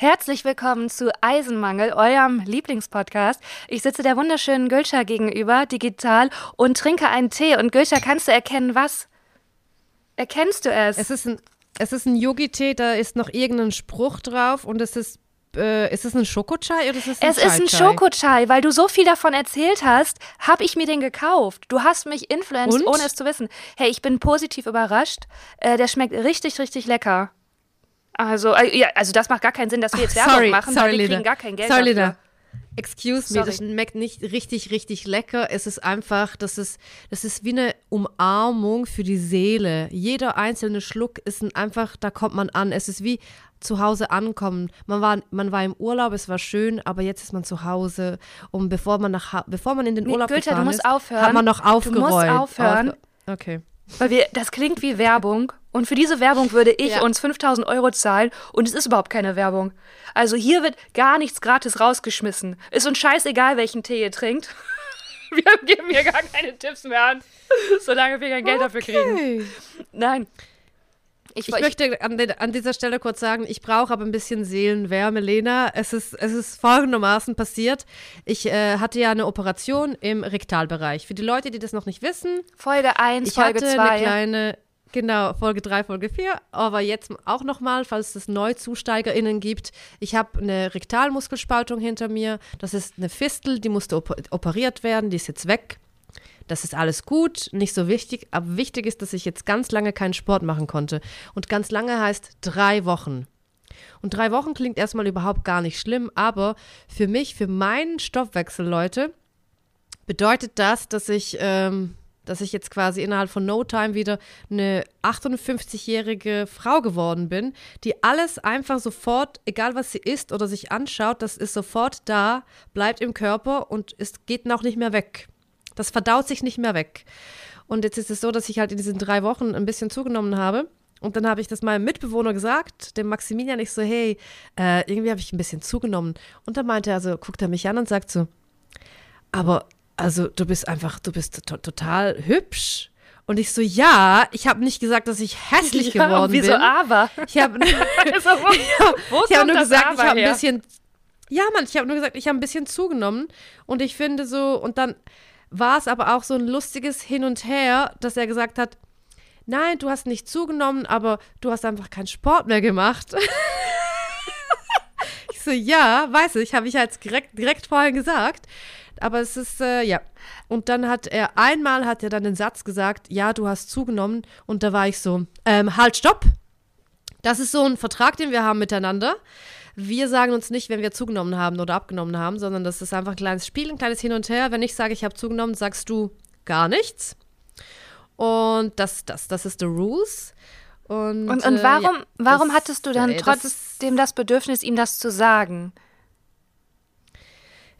Herzlich willkommen zu Eisenmangel, eurem Lieblingspodcast. Ich sitze der wunderschönen Gülscha gegenüber, digital, und trinke einen Tee. Und Gülscha, kannst du erkennen, was? Erkennst du es? Es ist ein, es ist ein Yogi-Tee, da ist noch irgendein Spruch drauf und es ist äh, ist es ein Schokochai oder ist es ein Es ist ein Schokochai, weil du so viel davon erzählt hast, habe ich mir den gekauft. Du hast mich influenced, ohne es zu wissen. Hey, ich bin positiv überrascht. Äh, der schmeckt richtig, richtig lecker. Also, äh, ja, also das macht gar keinen Sinn, dass wir jetzt Werbung sorry, machen, sorry, weil wir Lena. kriegen gar kein Geld Sorry, dafür. Lena. Excuse me, Sorry. das schmeckt nicht richtig, richtig lecker. Es ist einfach, das ist, das ist wie eine Umarmung für die Seele. Jeder einzelne Schluck ist ein einfach, da kommt man an. Es ist wie zu Hause ankommen. Man war, man war im Urlaub, es war schön, aber jetzt ist man zu Hause. Und bevor man nach, bevor man in den Urlaub du gefahren musst ist, aufhören. hat man noch Du musst aufgeräumt. aufhören. Aufge- okay. Weil wir, das klingt wie Werbung. Und für diese Werbung würde ich Ja. uns 5000 Euro zahlen. Und es ist überhaupt keine Werbung. Also hier wird gar nichts gratis rausgeschmissen. Ist uns scheißegal, welchen Tee ihr trinkt. Wir geben hier gar keine Tipps mehr an, solange wir kein Geld dafür kriegen. Okay. Nein. Ich, Ich möchte an, den, an dieser Stelle kurz sagen, ich brauche aber ein bisschen Seelenwärme, Lena. Es ist, es ist folgendermaßen passiert. Ich äh, hatte ja eine Operation im Rektalbereich. Für die Leute, die das noch nicht wissen, Folge 1, ich Folge hatte 2. eine kleine, genau, Folge 3, Folge 4, aber jetzt auch nochmal, falls es NeuzusteigerInnen gibt. Ich habe eine Rektalmuskelspaltung hinter mir. Das ist eine Fistel, die musste op operiert werden, die ist jetzt weg. Das ist alles gut, nicht so wichtig, aber wichtig ist, dass ich jetzt ganz lange keinen Sport machen konnte. Und ganz lange heißt drei Wochen. Und drei Wochen klingt erstmal überhaupt gar nicht schlimm, aber für mich, für meinen Stoffwechsel, Leute, bedeutet das, dass ich, ähm, dass ich jetzt quasi innerhalb von No Time wieder eine 58-jährige Frau geworden bin, die alles einfach sofort, egal was sie isst oder sich anschaut, das ist sofort da, bleibt im Körper und es geht auch nicht mehr weg. Das verdaut sich nicht mehr weg. Und jetzt ist es so, dass ich halt in diesen drei Wochen ein bisschen zugenommen habe. Und dann habe ich das meinem Mitbewohner gesagt, dem Maximilian, ich so, hey, äh, irgendwie habe ich ein bisschen zugenommen. Und dann meinte er so, guckt er mich an und sagt so, aber also du bist einfach, du bist to total hübsch. Und ich so, ja, ich habe nicht gesagt, dass ich hässlich Ja, geworden wieso bin. aber? Ich habe Also, kommt nur gesagt, ich aber habe ein bisschen. Ja, Mann, ich habe nur gesagt, ich habe ein bisschen zugenommen. Und ich finde so, und dann war es aber auch so ein lustiges Hin und Her, dass er gesagt hat, nein, du hast nicht zugenommen, aber du hast einfach keinen Sport mehr gemacht. ich so, ja, weiß ich, habe ich jetzt direkt, direkt vorher gesagt. Aber es ist, äh, ja. Und dann hat er, einmal hat er dann den Satz gesagt, ja, du hast zugenommen. Und da war ich so, ähm, halt, stopp. Das ist so ein Vertrag, den wir haben miteinander. Wir sagen uns nicht, wenn wir zugenommen haben oder abgenommen haben, sondern das ist einfach ein kleines Spiel, ein kleines Hin und Her. Wenn ich sage, ich habe zugenommen, sagst du gar nichts. Und das, das, das ist the rules. Und, Und, und äh, warum, ja, warum das- hattest du dann ey, das trotzdem das Bedürfnis, ihm das zu sagen?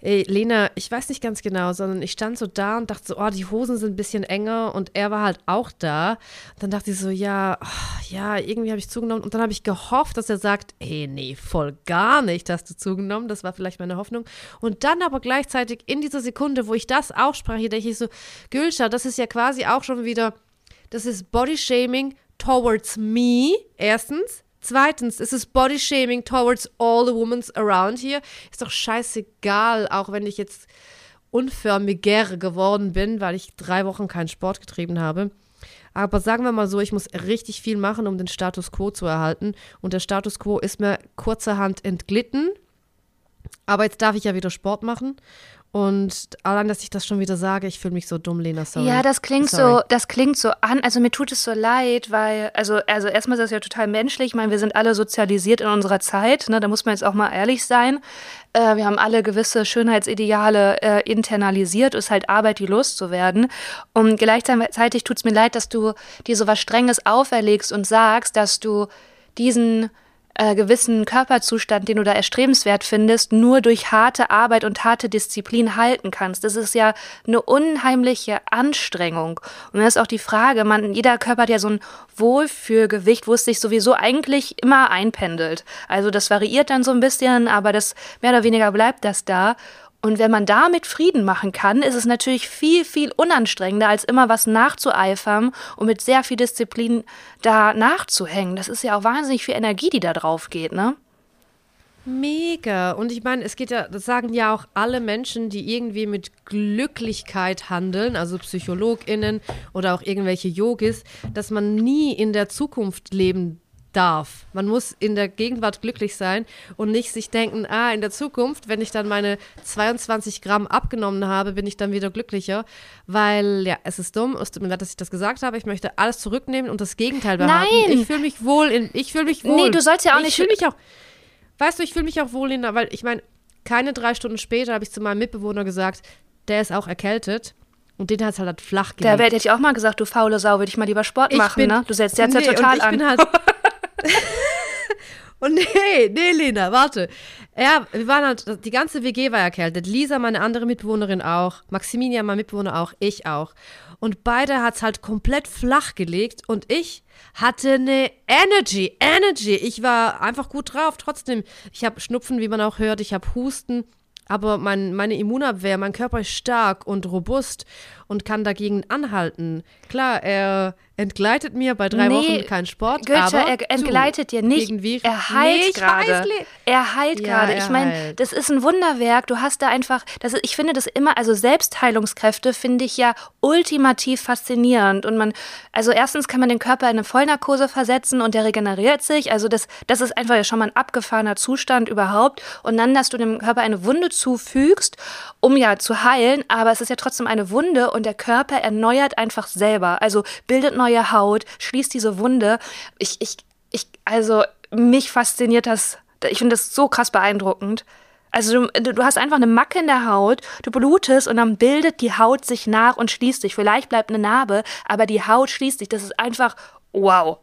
Ey, Lena, ich weiß nicht ganz genau, sondern ich stand so da und dachte so, oh, die Hosen sind ein bisschen enger und er war halt auch da. Und dann dachte ich so, ja, oh, ja, irgendwie habe ich zugenommen. Und dann habe ich gehofft, dass er sagt, ey, nee, voll gar nicht hast du zugenommen. Das war vielleicht meine Hoffnung. Und dann aber gleichzeitig in dieser Sekunde, wo ich das ausspreche, denke ich so, Gülscha, das ist ja quasi auch schon wieder, das ist Bodyshaming towards me, erstens. Zweitens, es ist Bodyshaming towards all the women around here. Ist doch scheißegal, auch wenn ich jetzt unförmiger geworden bin, weil ich drei Wochen keinen Sport getrieben habe. Aber sagen wir mal so, ich muss richtig viel machen, um den Status quo zu erhalten. Und der Status quo ist mir kurzerhand entglitten. Aber jetzt darf ich ja wieder Sport machen. Und allein, dass ich das schon wieder sage, ich fühle mich so dumm, Lena, sorry. Ja, das klingt Sorry. so, das klingt so an, also mir tut es so leid, weil, also, also erstmal ist das ja total menschlich. Ich meine, wir sind alle sozialisiert in unserer Zeit, ne? Da muss man jetzt auch mal ehrlich sein. Äh, wir haben alle gewisse Schönheitsideale äh, internalisiert, ist halt Arbeit, die loszuwerden. Und gleichzeitig tut es mir leid, dass du dir so was Strenges auferlegst und sagst, dass du diesen äh, gewissen Körperzustand, den du da erstrebenswert findest, nur durch harte Arbeit und harte Disziplin halten kannst. Das ist ja eine unheimliche Anstrengung. Und dann ist auch die Frage, man, jeder Körper hat ja so ein Wohlfühlgewicht, wo es sich sowieso eigentlich immer einpendelt. Also das variiert dann so ein bisschen, aber das mehr oder weniger bleibt das da. Und wenn man damit Frieden machen kann, ist es natürlich viel, viel unanstrengender, als immer was nachzueifern und mit sehr viel Disziplin da nachzuhängen. Das ist ja auch wahnsinnig viel Energie, die da drauf geht, ne? Mega. Und ich meine, es geht ja, das sagen ja auch alle Menschen, die irgendwie mit Glücklichkeit handeln, also PsychologInnen oder auch irgendwelche Yogis, dass man nie in der Zukunft leben darf. Man muss in der Gegenwart glücklich sein und nicht sich denken, ah, in der Zukunft, wenn ich dann meine 22 Gramm abgenommen habe, bin ich dann wieder glücklicher. Weil, ja, es ist dumm, es tut mir leid, dass ich das gesagt habe. Ich möchte alles zurücknehmen und das Gegenteil behaupten. Nein! Ich fühle mich wohl in, ich fühle mich wohl. Nee, du sollst ja auch ich nicht. fühle mich auch, weißt du, ich fühle mich auch wohl in, der- weil ich meine, keine drei Stunden später habe ich zu meinem Mitbewohner gesagt, der ist auch erkältet. Und den hat es halt flach gelegt. Da hätte ich auch mal gesagt, du faule Sau, würde ich mal lieber Sport Ich machen, bin- ne? Du setzt jetzt Nee, ja total ich an. Bin halt und nee, nee, Lena, warte. Ja, wir waren halt, die ganze WG war erkältet. Lisa, meine andere Mitbewohnerin auch. Maximilian, mein Mitbewohner auch. Ich auch. Und beide hat es halt komplett flach gelegt und ich hatte eine Energy, Energy. Ich war einfach gut drauf. Trotzdem, ich habe Schnupfen, wie man auch hört. Ich habe Husten. Aber mein, meine Immunabwehr, mein Körper ist stark und robust und kann dagegen anhalten. Klar, er entgleitet mir bei drei Nee, Wochen kein Sport, Goethe, aber er entgleitet dir nicht. Virus- Er heilt Nee, gerade. Er heilt Ja, gerade. er Ich meine, das ist ein Wunderwerk. Du hast da einfach, das ist, ich finde das immer, also Selbstheilungskräfte finde ich ja ultimativ faszinierend. Und man, also erstens kann man den Körper in eine Vollnarkose versetzen und der regeneriert sich. Also das, das ist einfach ja schon mal ein abgefahrener Zustand überhaupt. Und dann, dass du dem Körper eine Wunde zufügst, um ja zu heilen, aber es ist ja trotzdem eine Wunde und der Körper erneuert einfach selber. Also bildet neue Haut, schließt diese Wunde. Ich, ich, ich, also mich fasziniert das. Ich finde das so krass beeindruckend. Also du, du hast einfach eine Macke in der Haut, du blutest und dann bildet die Haut sich nach und schließt sich. Vielleicht bleibt eine Narbe, aber die Haut schließt sich. Das ist einfach wow.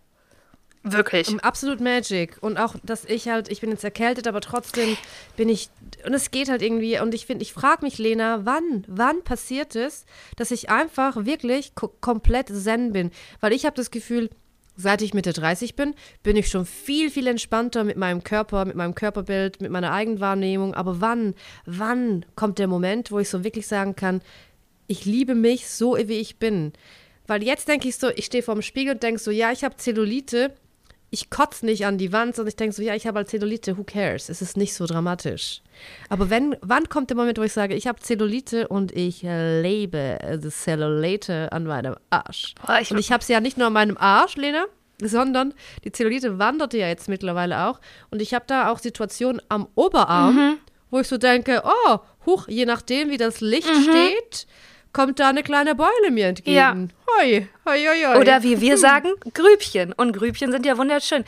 Wirklich. Absolut Magic. Und auch, dass ich halt, ich bin jetzt erkältet, aber trotzdem bin ich, und es geht halt irgendwie, und ich finde, ich frage mich, Lena, wann, wann passiert es, dass ich einfach wirklich ko komplett zen bin? Weil ich habe das Gefühl, seit ich Mitte 30 bin, bin ich schon viel, viel entspannter mit meinem Körper, mit meinem Körperbild, mit meiner Eigenwahrnehmung. Aber wann, wann kommt der Moment, wo ich so wirklich sagen kann, ich liebe mich so, wie ich bin? Weil jetzt denke ich so, ich stehe vorm Spiegel und denke so, ja, ich habe Zellulite, ich kotze nicht an die Wand, sondern ich denke so, ja, ich habe halt Zellulite, who cares? Es ist nicht so dramatisch. Aber wenn, wann kommt der Moment, wo ich sage, ich habe Zellulite und ich äh, lebe die Zellulite an meinem Arsch? Boah, ich- und ich habe sie ja nicht nur an meinem Arsch, Lena, sondern die Zellulite wanderte ja jetzt mittlerweile auch. Und ich habe da auch Situationen am Oberarm, Mhm. wo ich so denke, oh, huch, je nachdem, wie das Licht Mhm. steht, kommt da eine kleine Beule mir entgegen. Ja. Hoi, hoi, hoi, hoi. Oder wie wir sagen, Grübchen. Und Grübchen sind ja wunderschön.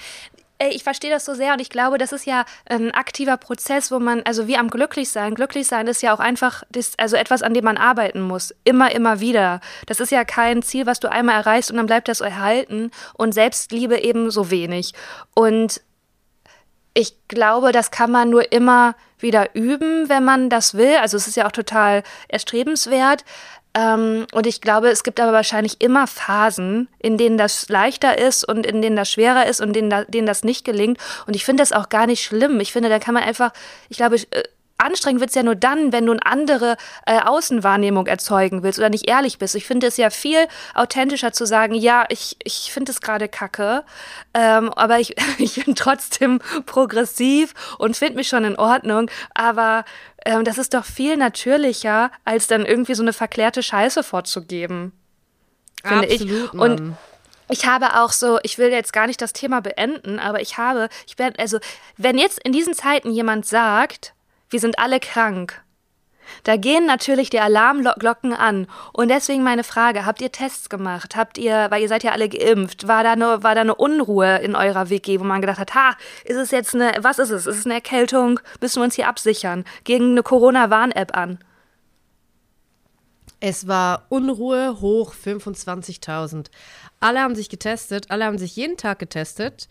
Ich verstehe das so sehr und ich glaube, das ist ja ein aktiver Prozess, wo man, also wie am Glücklichsein. Glücklichsein ist ja auch einfach, das, also etwas, an dem man arbeiten muss. Immer, immer wieder. Das ist ja kein Ziel, was du einmal erreichst und dann bleibt das erhalten. Und Selbstliebe ebenso wenig. Und ich glaube, das kann man nur immer wieder üben, wenn man das will. Also es ist ja auch total erstrebenswert. Ähm, und ich glaube, es gibt aber wahrscheinlich immer Phasen, in denen das leichter ist und in denen das schwerer ist und denen, denen das nicht gelingt. Und ich finde das auch gar nicht schlimm. Ich finde, da kann man einfach, ich glaube, äh, anstrengend wird es ja nur dann, wenn du eine andere äh, Außenwahrnehmung erzeugen willst oder nicht ehrlich bist. Ich finde es ja viel authentischer zu sagen, ja, ich, ich finde es gerade kacke, ähm, aber ich, ich bin trotzdem progressiv und finde mich schon in Ordnung. Aber ähm, das ist doch viel natürlicher, als dann irgendwie so eine verklärte Scheiße vorzugeben. Finde ich. Absolut, Und Mann. ich habe auch so, ich will jetzt gar nicht das Thema beenden, aber ich habe, ich bin, also, wenn jetzt in diesen Zeiten jemand sagt, wir sind alle krank, da gehen natürlich die Alarmglocken an. Und deswegen meine Frage, habt ihr Tests gemacht? Habt ihr, weil ihr seid ja alle geimpft, war da eine, war da eine Unruhe in eurer WG, wo man gedacht hat, ha, ist es jetzt eine, was ist es? Ist es eine Erkältung? Müssen wir uns hier absichern? Gegen eine Corona-Warn-App an? Es war Unruhe hoch 25.000. Alle haben sich getestet, alle haben sich jeden Tag getestet.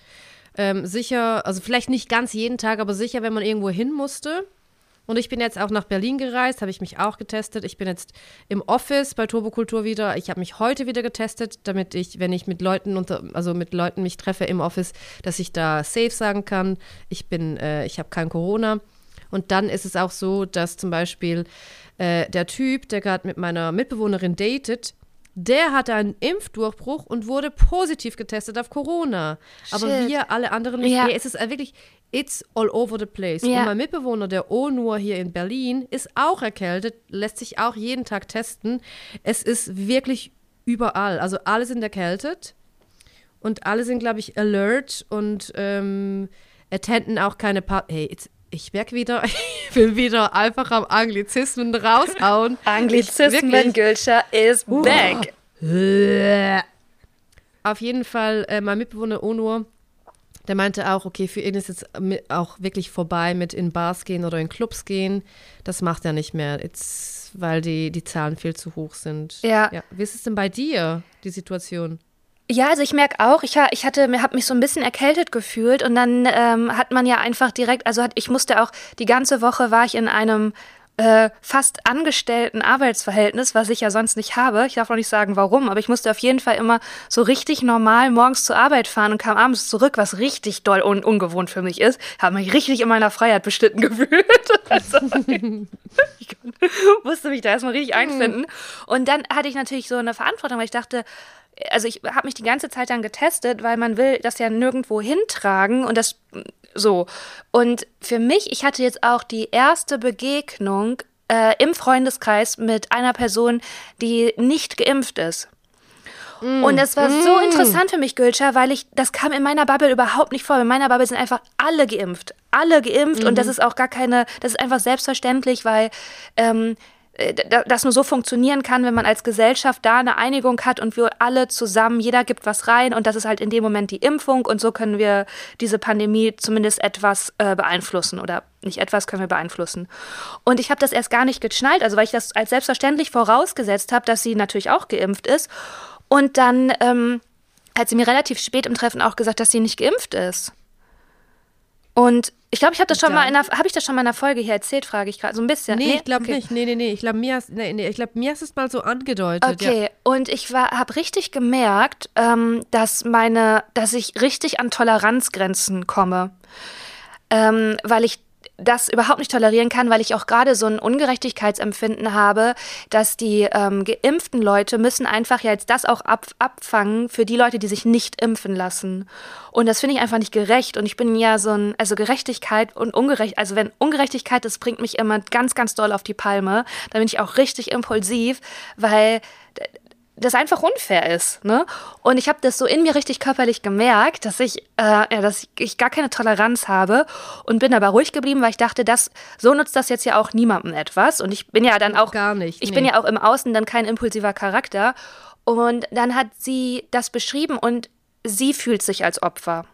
Ähm, sicher, also vielleicht nicht ganz jeden Tag, aber sicher, wenn man irgendwo hin musste. Und ich bin jetzt auch nach Berlin gereist, habe ich mich auch getestet. Ich bin jetzt im Office bei Turbokultur wieder. Ich habe mich heute wieder getestet, damit ich, wenn ich mit Leuten unter, also mit Leuten mich treffe im Office, dass ich da safe sagen kann, ich bin, äh, ich habe kein Corona. Und dann ist es auch so, dass zum Beispiel äh, der Typ, der gerade mit meiner Mitbewohnerin datet, der hatte einen Impfdurchbruch und wurde positiv getestet auf Corona. Aber Shit. wir alle anderen nicht. Ja. Nee, es ist äh, wirklich, it's all over the place. Ja. Und mein Mitbewohner, der Onur hier in Berlin, ist auch erkältet, lässt sich auch jeden Tag testen. Es ist wirklich überall. Also alle sind erkältet und alle sind, glaube ich, alert und ähm, attenden auch keine Part. Hey, jetzt, ich merke wieder, ich will wieder einfach am Anglizismen raushauen. Anglizismen, Gülscher is back. Auf jeden Fall, äh, mein Mitbewohner Onur, der meinte auch, okay, für ihn ist jetzt auch wirklich vorbei mit in Bars gehen oder in Clubs gehen. Das macht er nicht mehr, jetzt, weil die, die Zahlen viel zu hoch sind. Ja. ja. Wie ist es denn bei dir, die Situation? Ja, also ich merke auch, ich, ha- ich hatte, mir habe mich so ein bisschen erkältet gefühlt und dann ähm, hat man ja einfach direkt, also hat, ich musste auch die ganze Woche war ich in einem äh, fast angestellten Arbeitsverhältnis, was ich ja sonst nicht habe. Ich darf auch nicht sagen, warum, aber ich musste auf jeden Fall immer so richtig normal morgens zur Arbeit fahren und kam abends zurück, was richtig doll und ungewohnt für mich ist. Habe mich richtig in meiner Freiheit beschnitten gefühlt. Also, ich musste mich da erstmal richtig einfinden. Und dann hatte ich natürlich so eine Verantwortung, weil ich dachte, also ich habe mich die ganze Zeit dann getestet, weil man will das ja nirgendwo hintragen und das so. Und für mich, ich hatte jetzt auch die erste Begegnung äh, im Freundeskreis mit einer Person, die nicht geimpft ist. Und das war so interessant für mich, Gülscha, weil ich, das kam in meiner Bubble überhaupt nicht vor. In meiner Bubble sind einfach alle geimpft. Alle geimpft. Und das ist auch gar keine, das ist einfach selbstverständlich, weil ähm, äh, das nur so funktionieren kann, wenn man als Gesellschaft da eine Einigung hat und wir alle zusammen, jeder gibt was rein und das ist halt in dem Moment die Impfung und so können wir diese Pandemie zumindest etwas äh, beeinflussen oder nicht etwas können wir beeinflussen. Und ich habe das erst gar nicht geschnallt, also weil ich das als selbstverständlich vorausgesetzt habe, dass sie natürlich auch geimpft ist. Und dann ähm, hat sie mir relativ spät im Treffen auch gesagt, dass sie nicht geimpft ist. Und ich glaube, ich habe das schon Dann- mal in einer, habe ich das schon mal in einer Folge hier erzählt, frage ich gerade so ein bisschen. Nee, ich glaube Okay. nicht. Nee, nee, nee. Ich glaube, mir, hast- nee, nee, ich mir hast es mal so angedeutet. Ja. Okay, und ich habe richtig gemerkt, ähm, dass meine, dass ich richtig an Toleranzgrenzen komme, ähm, weil ich das überhaupt nicht tolerieren kann, weil ich auch gerade so ein Ungerechtigkeitsempfinden habe, dass die ähm, geimpften Leute müssen einfach ja jetzt das auch ab, abfangen für die Leute, die sich nicht impfen lassen. Und das finde ich einfach nicht gerecht. Und ich bin ja so ein, also Gerechtigkeit und Ungerecht, also wenn Ungerechtigkeit, das bringt mich immer ganz, ganz doll auf die Palme, dann bin ich auch richtig impulsiv, weil das einfach unfair ist. Ne? Und ich habe das so in mir richtig körperlich gemerkt, dass ich, äh, ja, dass ich gar keine Toleranz habe und bin aber ruhig geblieben, weil ich dachte, das, so nutzt das jetzt ja auch niemandem etwas. Und ich bin ja dann auch Gar nicht, Ich nee. bin ja auch im Außen dann kein impulsiver Charakter. Und dann hat sie das beschrieben und sie fühlt sich als Opfer.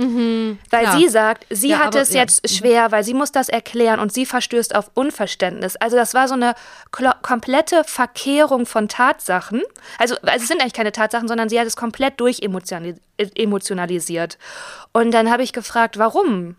Weil Mhm, klar. sie sagt, sie Ja, hat aber- es ja. jetzt schwer, weil sie muss das erklären und sie verstößt auf Unverständnis. Also das war so eine komplette Verkehrung von Tatsachen. Also, also es sind eigentlich keine Tatsachen, sondern sie hat es komplett durchemotionalisiert. Und dann habe ich gefragt, warum?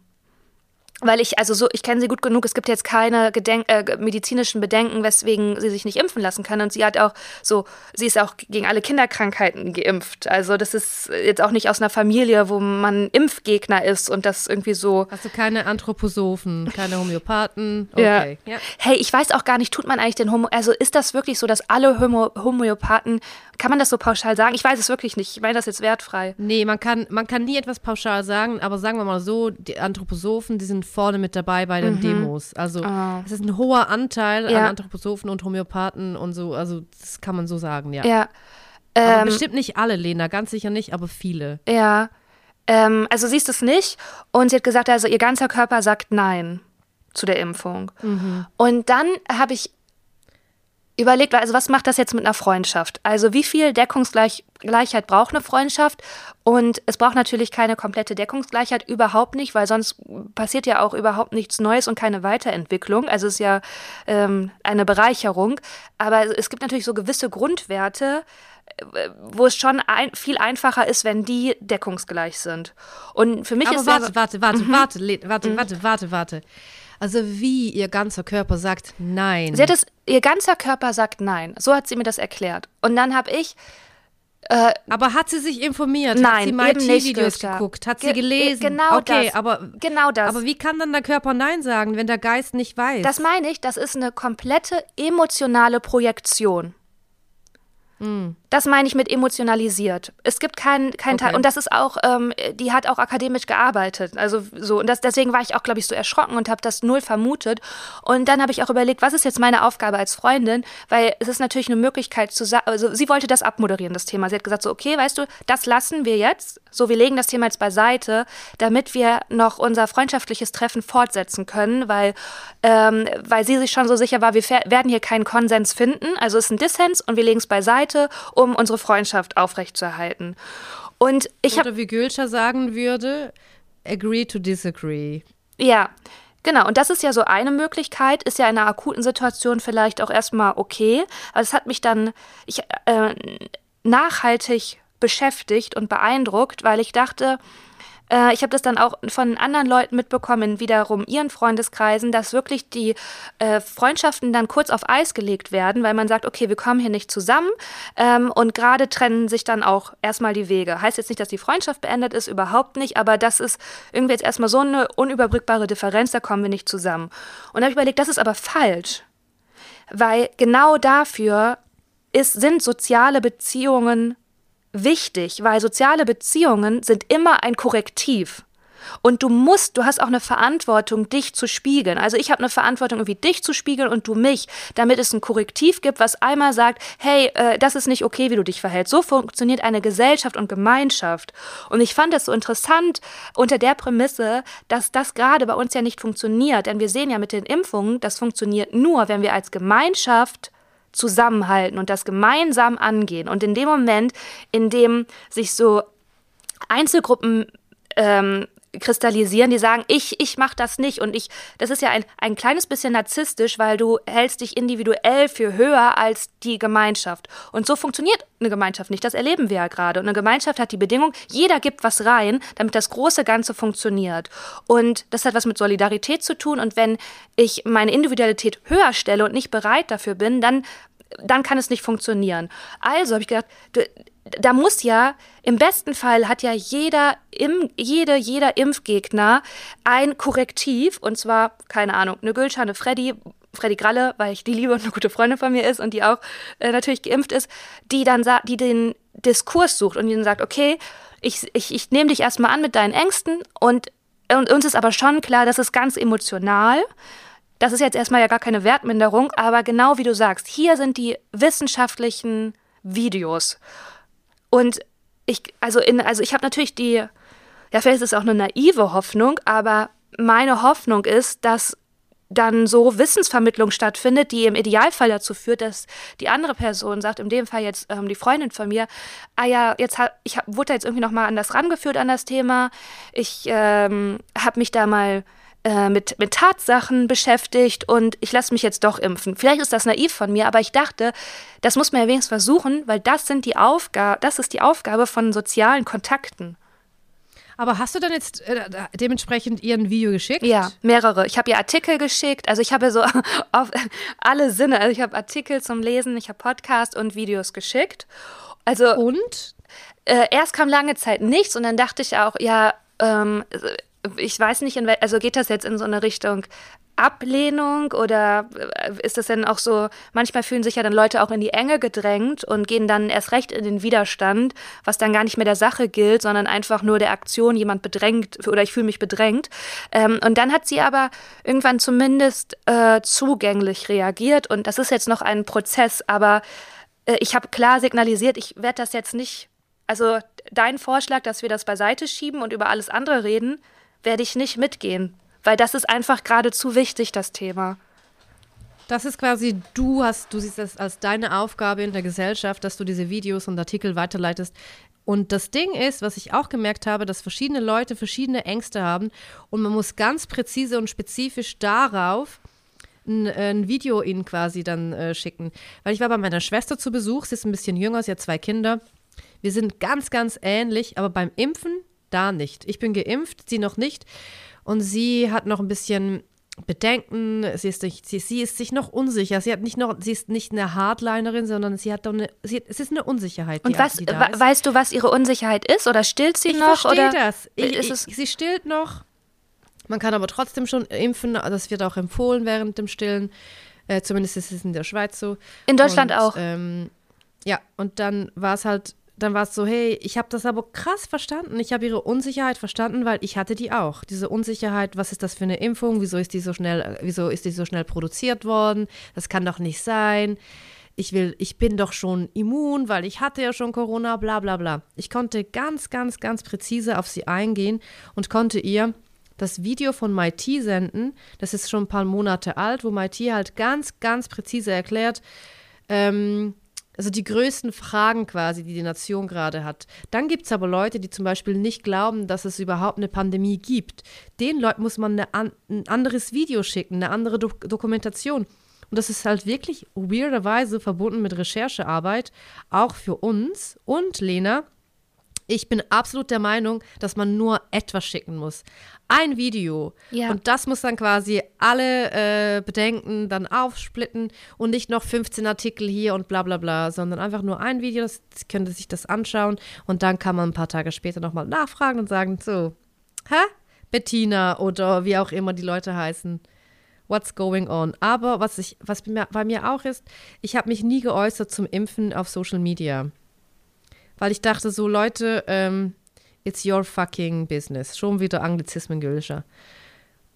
Weil ich, also so, ich kenne sie gut genug, es gibt jetzt keine Gedenk äh, medizinischen Bedenken, weswegen sie sich nicht impfen lassen kann. Und sie hat auch so, sie ist auch gegen alle Kinderkrankheiten geimpft. Also das ist jetzt auch nicht aus einer Familie, wo man Impfgegner ist und das irgendwie so. Hast du keine Anthroposophen, keine Homöopathen? Okay. Ja. Hey, ich weiß auch gar nicht, tut man eigentlich den Homo, also ist das wirklich so, dass alle Homo Homöopathen, kann man das so pauschal sagen? Ich weiß es wirklich nicht. Ich meine das jetzt wertfrei. Nee, man kann, man kann nie etwas pauschal sagen, aber sagen wir mal so, die Anthroposophen, die sind vorne mit dabei bei den Demos. Also es ist ein hoher Anteil an Ja. Anthroposophen und Homöopathen und so, also das kann man so sagen, ja. Ja. aber Ähm, bestimmt nicht alle, Lena, ganz sicher nicht, aber viele. Ja. Ähm, also sie ist es nicht. Und sie hat gesagt, also ihr ganzer Körper sagt Nein zu der Impfung. Und dann habe ich überlegt, also was macht das jetzt mit einer Freundschaft? Also wie viel Deckungsgleichheit braucht eine Freundschaft? Und es braucht natürlich keine komplette Deckungsgleichheit, überhaupt nicht, weil sonst passiert ja auch überhaupt nichts Neues und keine Weiterentwicklung. Also es ist ja ähm, eine Bereicherung. Aber es gibt natürlich so gewisse Grundwerte, äh, wo es schon ein, viel einfacher ist, wenn die deckungsgleich sind. Und für mich Aber ist warte, warte, warte, Mhm. warte, Le- warte, warte, warte, warte. Also wie ihr ganzer Körper sagt nein. Sie hat es, ihr ganzer Körper sagt nein. So hat sie mir das erklärt. Und dann habe ich, aber hat sie sich informiert? hat Nein, sie eben nicht, Videos geguckt? Hat Ge- sie gelesen? genau okay, das. aber Genau das. Aber wie kann dann der Körper nein sagen, wenn der Geist nicht weiß? das meine ich, das ist eine komplette emotionale Projektion. Das meine ich mit emotionalisiert. Es gibt keinen kein Okay. Teil. Und das ist auch, ähm, die hat auch akademisch gearbeitet. Also so. Und das, deswegen war ich auch, glaube ich, so erschrocken und habe das null vermutet. Und dann habe ich auch überlegt, was ist jetzt meine Aufgabe als Freundin? Weil es ist natürlich eine Möglichkeit zu sagen, also sie wollte das abmoderieren, das Thema. Sie hat gesagt, so, okay, weißt du, das lassen wir jetzt. So, wir legen das Thema jetzt beiseite, damit wir noch unser freundschaftliches Treffen fortsetzen können, weil, ähm, weil sie sich schon so sicher war, wir werden hier keinen Konsens finden. Also es ist ein Dissens und wir legen es beiseite, um unsere Freundschaft aufrechtzuerhalten. Und ich habe Oder wie Gülscher sagen würde, agree to disagree. Ja, genau. Und das ist ja so eine Möglichkeit, ist ja in einer akuten Situation vielleicht auch erstmal okay. Aber es hat mich dann ich, äh, nachhaltig beschäftigt und beeindruckt, weil ich dachte, äh, ich habe das dann auch von anderen Leuten mitbekommen, wiederum ihren Freundeskreisen, dass wirklich die äh, Freundschaften dann kurz auf Eis gelegt werden, weil man sagt, okay, wir kommen hier nicht zusammen ähm, und gerade trennen sich dann auch erstmal die Wege. Heißt jetzt nicht, dass die Freundschaft beendet ist, überhaupt nicht, aber das ist irgendwie jetzt erstmal so eine unüberbrückbare Differenz, da kommen wir nicht zusammen. Und da habe ich überlegt, das ist aber falsch, weil genau dafür ist, sind soziale Beziehungen wichtig, weil soziale Beziehungen sind immer ein Korrektiv. Und du musst, du hast auch eine Verantwortung, dich zu spiegeln. Also ich habe eine Verantwortung, irgendwie dich zu spiegeln und du mich, damit es ein Korrektiv gibt, was einmal sagt, hey, äh, das ist nicht okay, wie du dich verhältst. So funktioniert eine Gesellschaft und Gemeinschaft. Und ich fand das so interessant unter der Prämisse, dass das gerade bei uns ja nicht funktioniert. Denn wir sehen ja mit den Impfungen, das funktioniert nur, wenn wir als Gemeinschaft zusammenhalten und das gemeinsam angehen. Und in dem Moment, in dem sich so Einzelgruppen ähm, kristallisieren, die sagen, ich, ich mache das nicht. Und ich, das ist ja ein, ein kleines bisschen narzisstisch, weil du hältst dich individuell für höher als die Gemeinschaft. Und so funktioniert eine Gemeinschaft nicht. Das erleben wir ja gerade. Und eine Gemeinschaft hat die Bedingung, jeder gibt was rein, damit das große Ganze funktioniert. Und das hat was mit Solidarität zu tun. Und wenn ich meine Individualität höher stelle und nicht bereit dafür bin, dann dann kann es nicht funktionieren. Also habe ich gedacht, da muss ja, im besten Fall hat ja jeder, im, jede, jeder Impfgegner ein Korrektiv, und zwar, keine Ahnung, eine Gülscha, eine Freddy, Freddy Gralle, weil ich die liebe und eine gute Freundin von mir ist und die auch äh, natürlich geimpft ist, die dann die den Diskurs sucht und dann sagt, okay, ich, ich, ich nehme dich erstmal an mit deinen Ängsten und, und uns ist aber schon klar, das ist ganz emotional. Das ist jetzt erstmal ja gar keine Wertminderung, aber genau wie du sagst, hier sind die wissenschaftlichen Videos. Und ich, also in, also ich habe natürlich die, ja, vielleicht ist es auch eine naive Hoffnung, aber meine Hoffnung ist, dass dann so Wissensvermittlung stattfindet, die im Idealfall dazu führt, dass die andere Person sagt, in dem Fall jetzt ähm, die Freundin von mir, ah ja, jetzt hab, ich hab, wurde da jetzt irgendwie noch mal anders rangeführt an das Thema. Ich ähm, habe mich da mal äh, mit, mit Tatsachen beschäftigt und ich lasse mich jetzt doch impfen. Vielleicht ist das naiv von mir, aber ich dachte, das muss man ja wenigstens versuchen, weil das sind die Aufgabe, das ist die Aufgabe von sozialen Kontakten. Aber hast du dann jetzt äh, dementsprechend ihr ein Video geschickt? Ja, mehrere. Ich habe ihr Artikel geschickt. Also ich habe so auf alle Sinne. Also ich habe Artikel zum Lesen, ich habe Podcast und Videos geschickt. Also Und? äh, erst kam lange Zeit nichts und dann dachte ich auch, ja, ähm, ich weiß nicht, in also geht das jetzt in so eine Richtung Ablehnung oder äh, ist das denn auch so, manchmal fühlen sich ja dann Leute auch in die Enge gedrängt und gehen dann erst recht in den Widerstand, was dann gar nicht mehr der Sache gilt, sondern einfach nur der Aktion jemand bedrängt oder ich fühle mich bedrängt. Ähm, und dann hat sie aber irgendwann zumindest äh, zugänglich reagiert und das ist jetzt noch ein Prozess, aber äh, ich habe klar signalisiert, ich werde das jetzt nicht also dein Vorschlag, dass wir das beiseite schieben und über alles andere reden, werde ich nicht mitgehen, weil das ist einfach gerade zu wichtig, das Thema. Das ist quasi, du hast, du siehst das als deine Aufgabe in der Gesellschaft, dass du diese Videos und Artikel weiterleitest. Und das Ding ist, was ich auch gemerkt habe, dass verschiedene Leute verschiedene Ängste haben und man muss ganz präzise und spezifisch darauf ein, ein Video ihnen quasi dann äh, schicken. Weil ich war bei meiner Schwester zu Besuch, sie ist ein bisschen jünger, sie hat zwei Kinder. Wir sind ganz, ganz ähnlich, aber beim Impfen da nicht. Ich bin geimpft, sie noch nicht. Und sie hat noch ein bisschen Bedenken, sie ist, nicht, sie, sie ist sich noch unsicher. Sie hat nicht noch, sie ist nicht eine Hardlinerin, sondern sie hat doch eine, sie, es ist eine Unsicherheit. Und was, ist. weißt du, was ihre Unsicherheit ist? Oder stillt sie ich noch? verstehe oder das. Ich, ich, sie stillt noch. Man kann aber trotzdem schon impfen. Das wird auch empfohlen während dem Stillen. Äh, zumindest ist es in der Schweiz so. In Deutschland Und, auch. Ähm, ja, und dann war es halt, dann war es so, hey, ich habe das aber krass verstanden. Ich habe ihre Unsicherheit verstanden, weil ich hatte die auch. Diese Unsicherheit, was ist das für eine Impfung? Wieso ist die so schnell, wieso ist die so schnell produziert worden? Das kann doch nicht sein. Ich will, ich bin doch schon immun, weil ich hatte ja schon Corona, bla bla bla. Ich konnte ganz, ganz, ganz präzise auf sie eingehen und konnte ihr das Video von MIT senden. Das ist schon ein paar Monate alt, wo MIT halt ganz, ganz präzise erklärt, ähm, also die größten Fragen quasi, die die Nation gerade hat. Dann gibt es aber Leute, die zum Beispiel nicht glauben, dass es überhaupt eine Pandemie gibt. Den Leuten muss man eine, ein anderes Video schicken, eine andere Do Dokumentation. Und das ist halt wirklich weirderweise verbunden mit Recherchearbeit, auch für uns. Und Lena, ich bin absolut der Meinung, dass man nur etwas schicken muss. Ein Video. Ja. Und das muss dann quasi alle äh, Bedenken dann aufsplitten und nicht noch 15 Artikel hier und bla bla bla, sondern einfach nur ein Video, das könnte sich das anschauen und dann kann man ein paar Tage später nochmal nachfragen und sagen, so, hä? Bettina oder wie auch immer die Leute heißen. What's going on? Aber was ich, was bei mir auch ist, ich habe mich nie geäußert zum Impfen auf Social Media weil ich dachte so, Leute, ähm, it's your fucking business. Schon wieder Anglizismen Gülscher.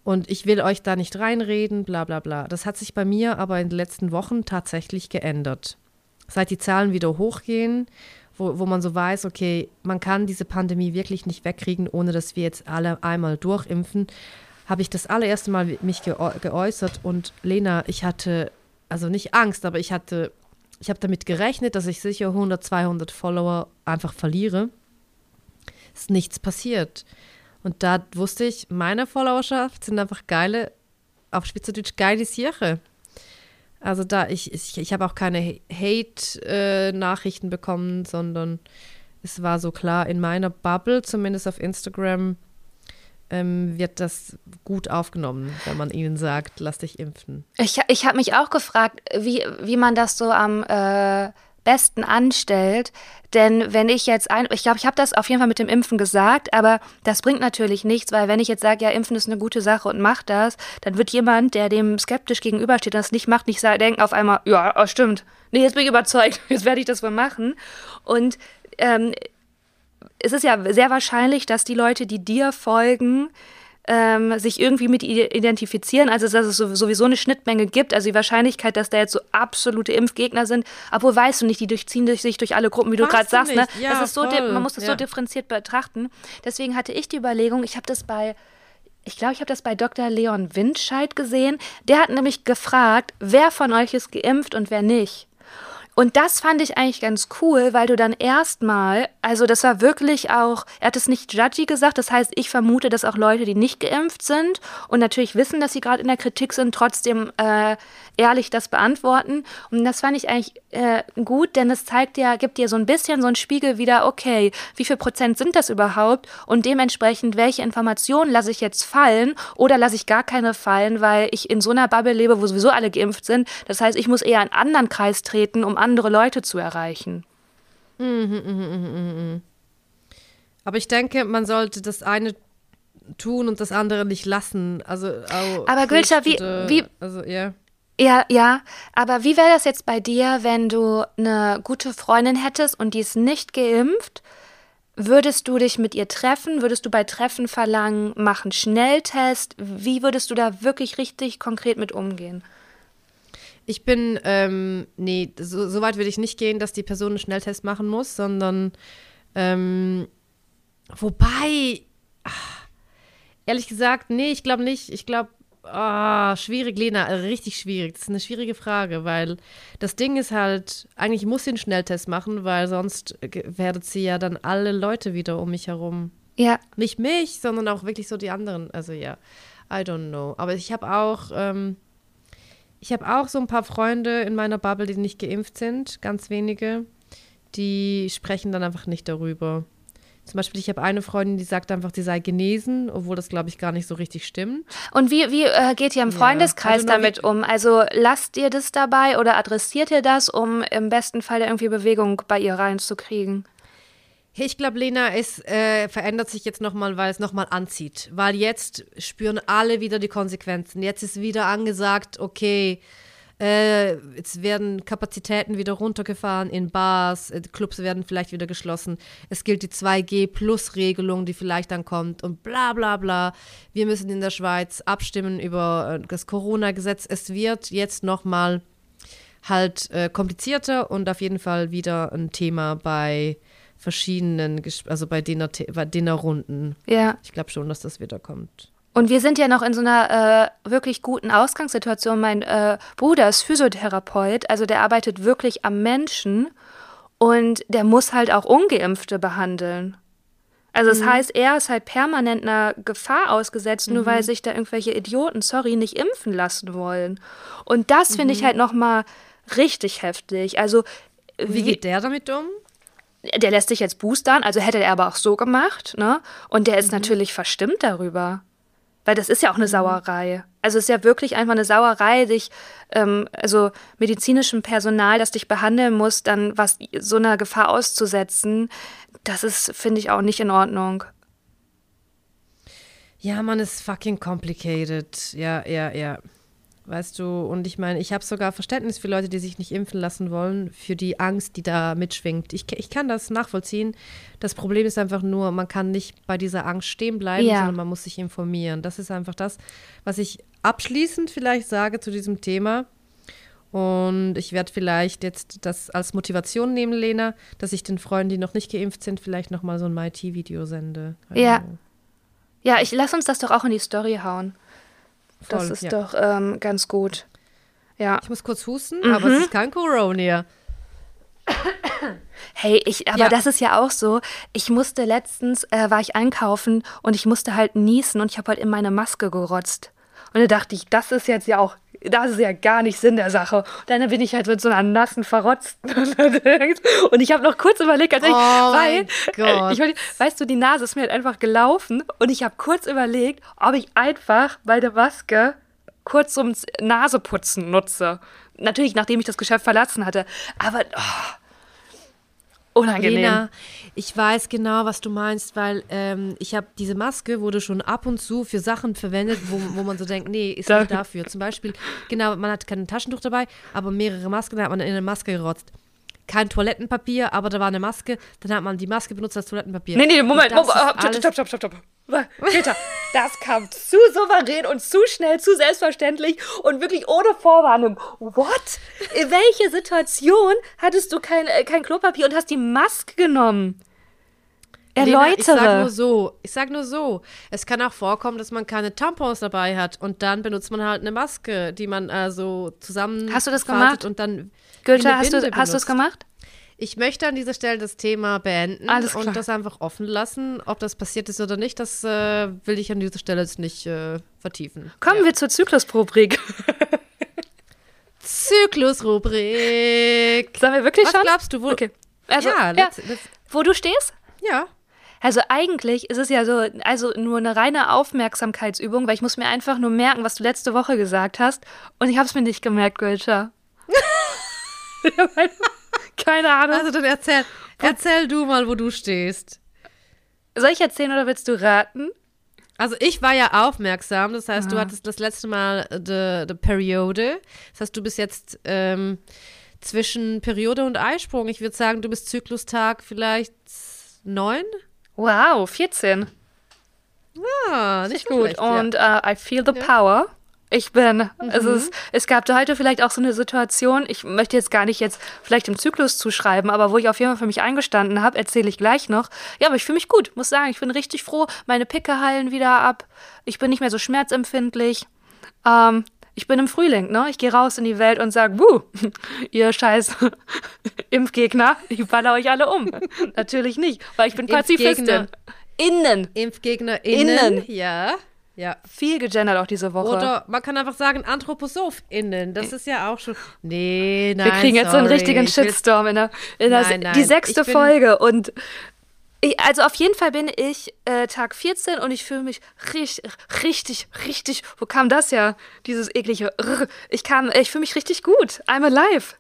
Und ich will euch da nicht reinreden, bla bla bla. Das hat sich bei mir aber in den letzten Wochen tatsächlich geändert. Seit die Zahlen wieder hochgehen, wo, wo man so weiß, okay, man kann diese Pandemie wirklich nicht wegkriegen, ohne dass wir jetzt alle einmal durchimpfen, habe ich das allererste Mal mich geäußert und Lena, ich hatte, also nicht Angst, aber ich hatte ich habe damit gerechnet, dass ich sicher 100, 200 Follower einfach verliere. Ist nichts passiert. Und da wusste ich, meine Followerschaft sind einfach geile, auf Schweizerdeutsch geile Sirche. Also da, ich, ich, ich habe auch keine Hate-Nachrichten äh, bekommen, sondern es war so klar, in meiner Bubble, zumindest auf Instagram, ähm, wird das gut aufgenommen, wenn man ihnen sagt, lass dich impfen. Ich, ich habe mich auch gefragt, wie, wie man das so am äh, besten anstellt. Denn wenn ich jetzt ein, ich glaube, ich habe das auf jeden Fall mit dem Impfen gesagt, aber das bringt natürlich nichts, weil wenn ich jetzt sage, ja, Impfen ist eine gute Sache und mach das, dann wird jemand, der dem skeptisch gegenübersteht und das nicht macht, nicht denken auf einmal, ja, oh, stimmt, nee, jetzt bin ich überzeugt, jetzt werde ich das wohl machen. Und ähm, es ist ja sehr wahrscheinlich, dass die Leute, die dir folgen, ähm, sich irgendwie mit identifizieren, also dass es sowieso eine Schnittmenge gibt, also die Wahrscheinlichkeit, dass da jetzt so absolute Impfgegner sind, obwohl weißt du nicht, die durchziehen sich durch alle Gruppen, wie weißt du gerade sagst, ne? Ja, das ist so, man muss das ja. so differenziert betrachten. Deswegen hatte ich die Überlegung, ich habe das bei ich glaube, ich habe das bei Dr. Leon Windscheid gesehen. Der hat nämlich gefragt, wer von euch ist geimpft und wer nicht. Und das fand ich eigentlich ganz cool, weil du dann erstmal, also das war wirklich auch, er hat es nicht judgy gesagt, das heißt, ich vermute, dass auch Leute, die nicht geimpft sind und natürlich wissen, dass sie gerade in der Kritik sind, trotzdem äh, ehrlich das beantworten. Und das fand ich eigentlich äh, gut, denn es zeigt ja, gibt dir so ein bisschen so einen Spiegel wieder, okay, wie viel Prozent sind das überhaupt? Und dementsprechend, welche Informationen lasse ich jetzt fallen oder lasse ich gar keine fallen, weil ich in so einer Bubble lebe, wo sowieso alle geimpft sind. Das heißt, ich muss eher in einen anderen Kreis treten, um andere Leute zu erreichen. Mhm, mh, mh, mh, Aber ich denke, man sollte das eine tun und das andere nicht lassen. Also, Aber Gülscha, wie, wie, also, yeah. Ja, ja, aber wie wäre das jetzt bei dir, wenn du eine gute Freundin hättest und die ist nicht geimpft? Würdest du dich mit ihr treffen? Würdest du bei Treffen verlangen, machen Schnelltest? Wie würdest du da wirklich richtig konkret mit umgehen? Ich bin, ähm, nee, so, so weit würde ich nicht gehen, dass die Person einen Schnelltest machen muss, sondern, ähm, wobei, ach, ehrlich gesagt, nee, ich glaube nicht. Ich glaube, oh, schwierig, Lena, richtig schwierig. Das ist eine schwierige Frage, weil das Ding ist halt, eigentlich muss sie einen Schnelltest machen, weil sonst werdet sie ja dann alle Leute wieder um mich herum. Ja. Nicht mich, sondern auch wirklich so die anderen. Also ja, I don't know. Aber ich habe auch, ähm, ich habe auch so ein paar Freunde in meiner Bubble, die nicht geimpft sind, ganz wenige. Die sprechen dann einfach nicht darüber. Zum Beispiel, ich habe eine Freundin, die sagt einfach, sie sei genesen, obwohl das, glaube ich, gar nicht so richtig stimmt. Und wie, wie äh, geht ihr im Freundeskreis ja, also damit um? Also lasst ihr das dabei oder adressiert ihr das, um im besten Fall irgendwie Bewegung bei ihr reinzukriegen? Ich glaube, Lena, es äh, verändert sich jetzt nochmal, weil es nochmal anzieht. Weil jetzt spüren alle wieder die Konsequenzen. Jetzt ist wieder angesagt, okay, Äh, jetzt werden Kapazitäten wieder runtergefahren in Bars, äh, Clubs werden vielleicht wieder geschlossen. Es gilt die 2G-Plus-Regelung, die vielleicht dann kommt und bla bla bla. Wir müssen in der Schweiz abstimmen über äh, das Corona-Gesetz. Es wird jetzt nochmal halt äh, komplizierter und auf jeden Fall wieder ein Thema bei verschiedenen, also bei Dinnerrunden. Ja. Ich glaube schon, dass das wieder kommt. Und wir sind ja noch in so einer äh, wirklich guten Ausgangssituation. Mein äh, Bruder ist Physiotherapeut, also der arbeitet wirklich am Menschen und der muss halt auch Ungeimpfte behandeln. Also das mhm. heißt, er ist halt permanent einer Gefahr ausgesetzt, nur mhm. weil sich da irgendwelche Idioten, sorry, nicht impfen lassen wollen. Und das mhm. finde ich mhm. halt nochmal richtig heftig. Also wie, wie geht der damit um? Der lässt sich jetzt boostern, also hätte er aber auch so gemacht, ne? Und der ist mhm. natürlich verstimmt darüber. Weil das ist ja auch eine mhm. Sauerei. Also es ist ja wirklich einfach eine Sauerei, dich, ähm, also medizinischem Personal, das dich behandeln muss, dann was so einer Gefahr auszusetzen, das ist, finde ich, auch nicht in Ordnung. Ja, man ist fucking complicated. Ja, ja, ja. Weißt du, und ich meine, ich habe sogar Verständnis für Leute, die sich nicht impfen lassen wollen, für die Angst, die da mitschwingt. Ich, ich kann das nachvollziehen. Das Problem ist einfach nur, man kann nicht bei dieser Angst stehen bleiben, ja. sondern man muss sich informieren. Das ist einfach das, was ich abschließend vielleicht sage zu diesem Thema. Und ich werde vielleicht jetzt das als Motivation nehmen, Lena, dass ich den Freunden, die noch nicht geimpft sind, vielleicht nochmal so ein MyT-Video sende. Ja. Ja, ich lass uns das doch auch in die Story hauen. Voll, das ist ja. doch ähm, ganz gut. Ja. Ich muss kurz husten, mhm. aber es ist kein Corona. Hey, ich, aber ja. das ist ja auch so. Ich musste letztens, äh, war ich einkaufen und ich musste halt niesen und ich habe halt in meine Maske gerotzt. Und da dachte ich, das ist jetzt ja auch, das ist ja gar nicht Sinn der Sache. Und dann bin ich halt mit so einer nassen verrotzten und ich habe noch kurz überlegt, also ich, oh weil, äh, ich, weißt du, die Nase ist mir halt einfach gelaufen und ich habe kurz überlegt, ob ich einfach bei der Maske kurz zum Naseputzen nutze. Natürlich, nachdem ich das Geschäft verlassen hatte. Aber oh, Unangenehm. Lena, ich weiß genau, was du meinst, weil ähm, ich habe diese Maske wurde schon ab und zu für Sachen verwendet, wo, wo man so denkt, nee, ist nicht dafür. Zum Beispiel, genau, man hat kein Taschentuch dabei, aber mehrere Masken, da hat man in eine Maske gerotzt kein Toilettenpapier, aber da war eine Maske. Dann hat man die Maske benutzt als Toilettenpapier. Nee, nee, Moment, Moment stopp, stopp, stopp, stopp. Peter, das kam zu souverän und zu schnell, zu selbstverständlich und wirklich ohne Vorwarnung. What? In welche Situation hattest du kein, äh, kein Klopapier und hast die Maske genommen? Erläutere. Lena, ich sag nur so, ich sag nur so. Es kann auch vorkommen, dass man keine Tampons dabei hat und dann benutzt man halt eine Maske, die man also zusammen Hast du das gemacht? und dann Goethe, hast du hast du es gemacht? Ich möchte an dieser Stelle das Thema beenden und das einfach offen lassen. Ob das passiert ist oder nicht, das äh, will ich an dieser Stelle jetzt nicht äh, vertiefen. Kommen ja. wir zur Zyklusrubrik. Zyklusrubrik. Sollen wir wirklich Was schon? Was glaubst du, wo, okay. also, ja, let's, let's, wo du stehst? Ja. Also eigentlich ist es ja so, also nur eine reine Aufmerksamkeitsübung, weil ich muss mir einfach nur merken, was du letzte Woche gesagt hast. Und ich habe es mir nicht gemerkt, Gülscha. Keine Ahnung. Also dann erzähl, erzähl du mal, wo du stehst. Soll ich erzählen oder willst du raten? Also ich war ja aufmerksam, das heißt, Aha. du hattest das letzte Mal die Periode. Das heißt, du bist jetzt ähm, zwischen Periode und Eisprung. Ich würde sagen, du bist Zyklustag vielleicht neun? Wow, 14. Ah, nicht gut. Und ja. uh, I feel the ja. power. Ich bin. Mhm. Es, ist, es gab heute vielleicht auch so eine Situation, ich möchte jetzt gar nicht jetzt vielleicht im Zyklus zuschreiben, aber wo ich auf jeden Fall für mich eingestanden habe, erzähle ich gleich noch. Ja, aber ich fühle mich gut, muss sagen. Ich bin richtig froh. Meine Picke heilen wieder ab. Ich bin nicht mehr so schmerzempfindlich. Ähm, ich bin im Frühling, ne? Ich gehe raus in die Welt und sage, wuh, ihr scheiß Impfgegner, ich baller euch alle um. Natürlich nicht, weil ich bin Pazifistin. Innen. Impfgegner innen. innen. Ja. Ja. Viel gegendert auch diese Woche. Oder man kann einfach sagen AnthroposophinnInnen. Das ist ja auch schon. Nee, nein. Wir kriegen jetzt sorry. so einen richtigen Shitstorm in der, in der nein, nein. die sechste Folge. Und ich, also auf jeden Fall bin ich äh, Tag 14 und ich fühle mich richtig, richtig, richtig. Wo kam das ja? Dieses eklige. Ich kam, ich fühle mich richtig gut. I'm alive.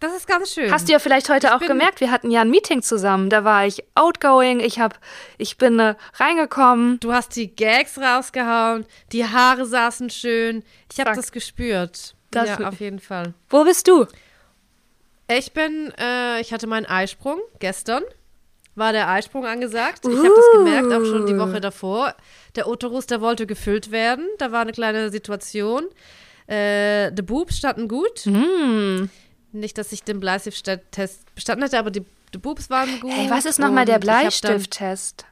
Das ist ganz schön. Hast du ja vielleicht heute Ich auch gemerkt, wir hatten ja ein Meeting zusammen. Da war ich outgoing, ich hab, ich bin äh, reingekommen. Du hast die Gags rausgehauen, die Haare saßen schön. Ich habe das gespürt. Das- ja, auf jeden Fall. Wo bist du? Ich bin, äh, ich hatte meinen Eisprung gestern. War der Eisprung angesagt. Ich habe das gemerkt, auch schon die Woche davor. Der Uterus, der wollte gefüllt werden. Da war eine kleine Situation. Äh, die Boobs standen gut. Hm. Nicht, dass ich den Bleistift-Test bestanden hätte, aber die, die Boobs waren gut. Hey, was ist nochmal der Bleistifttest?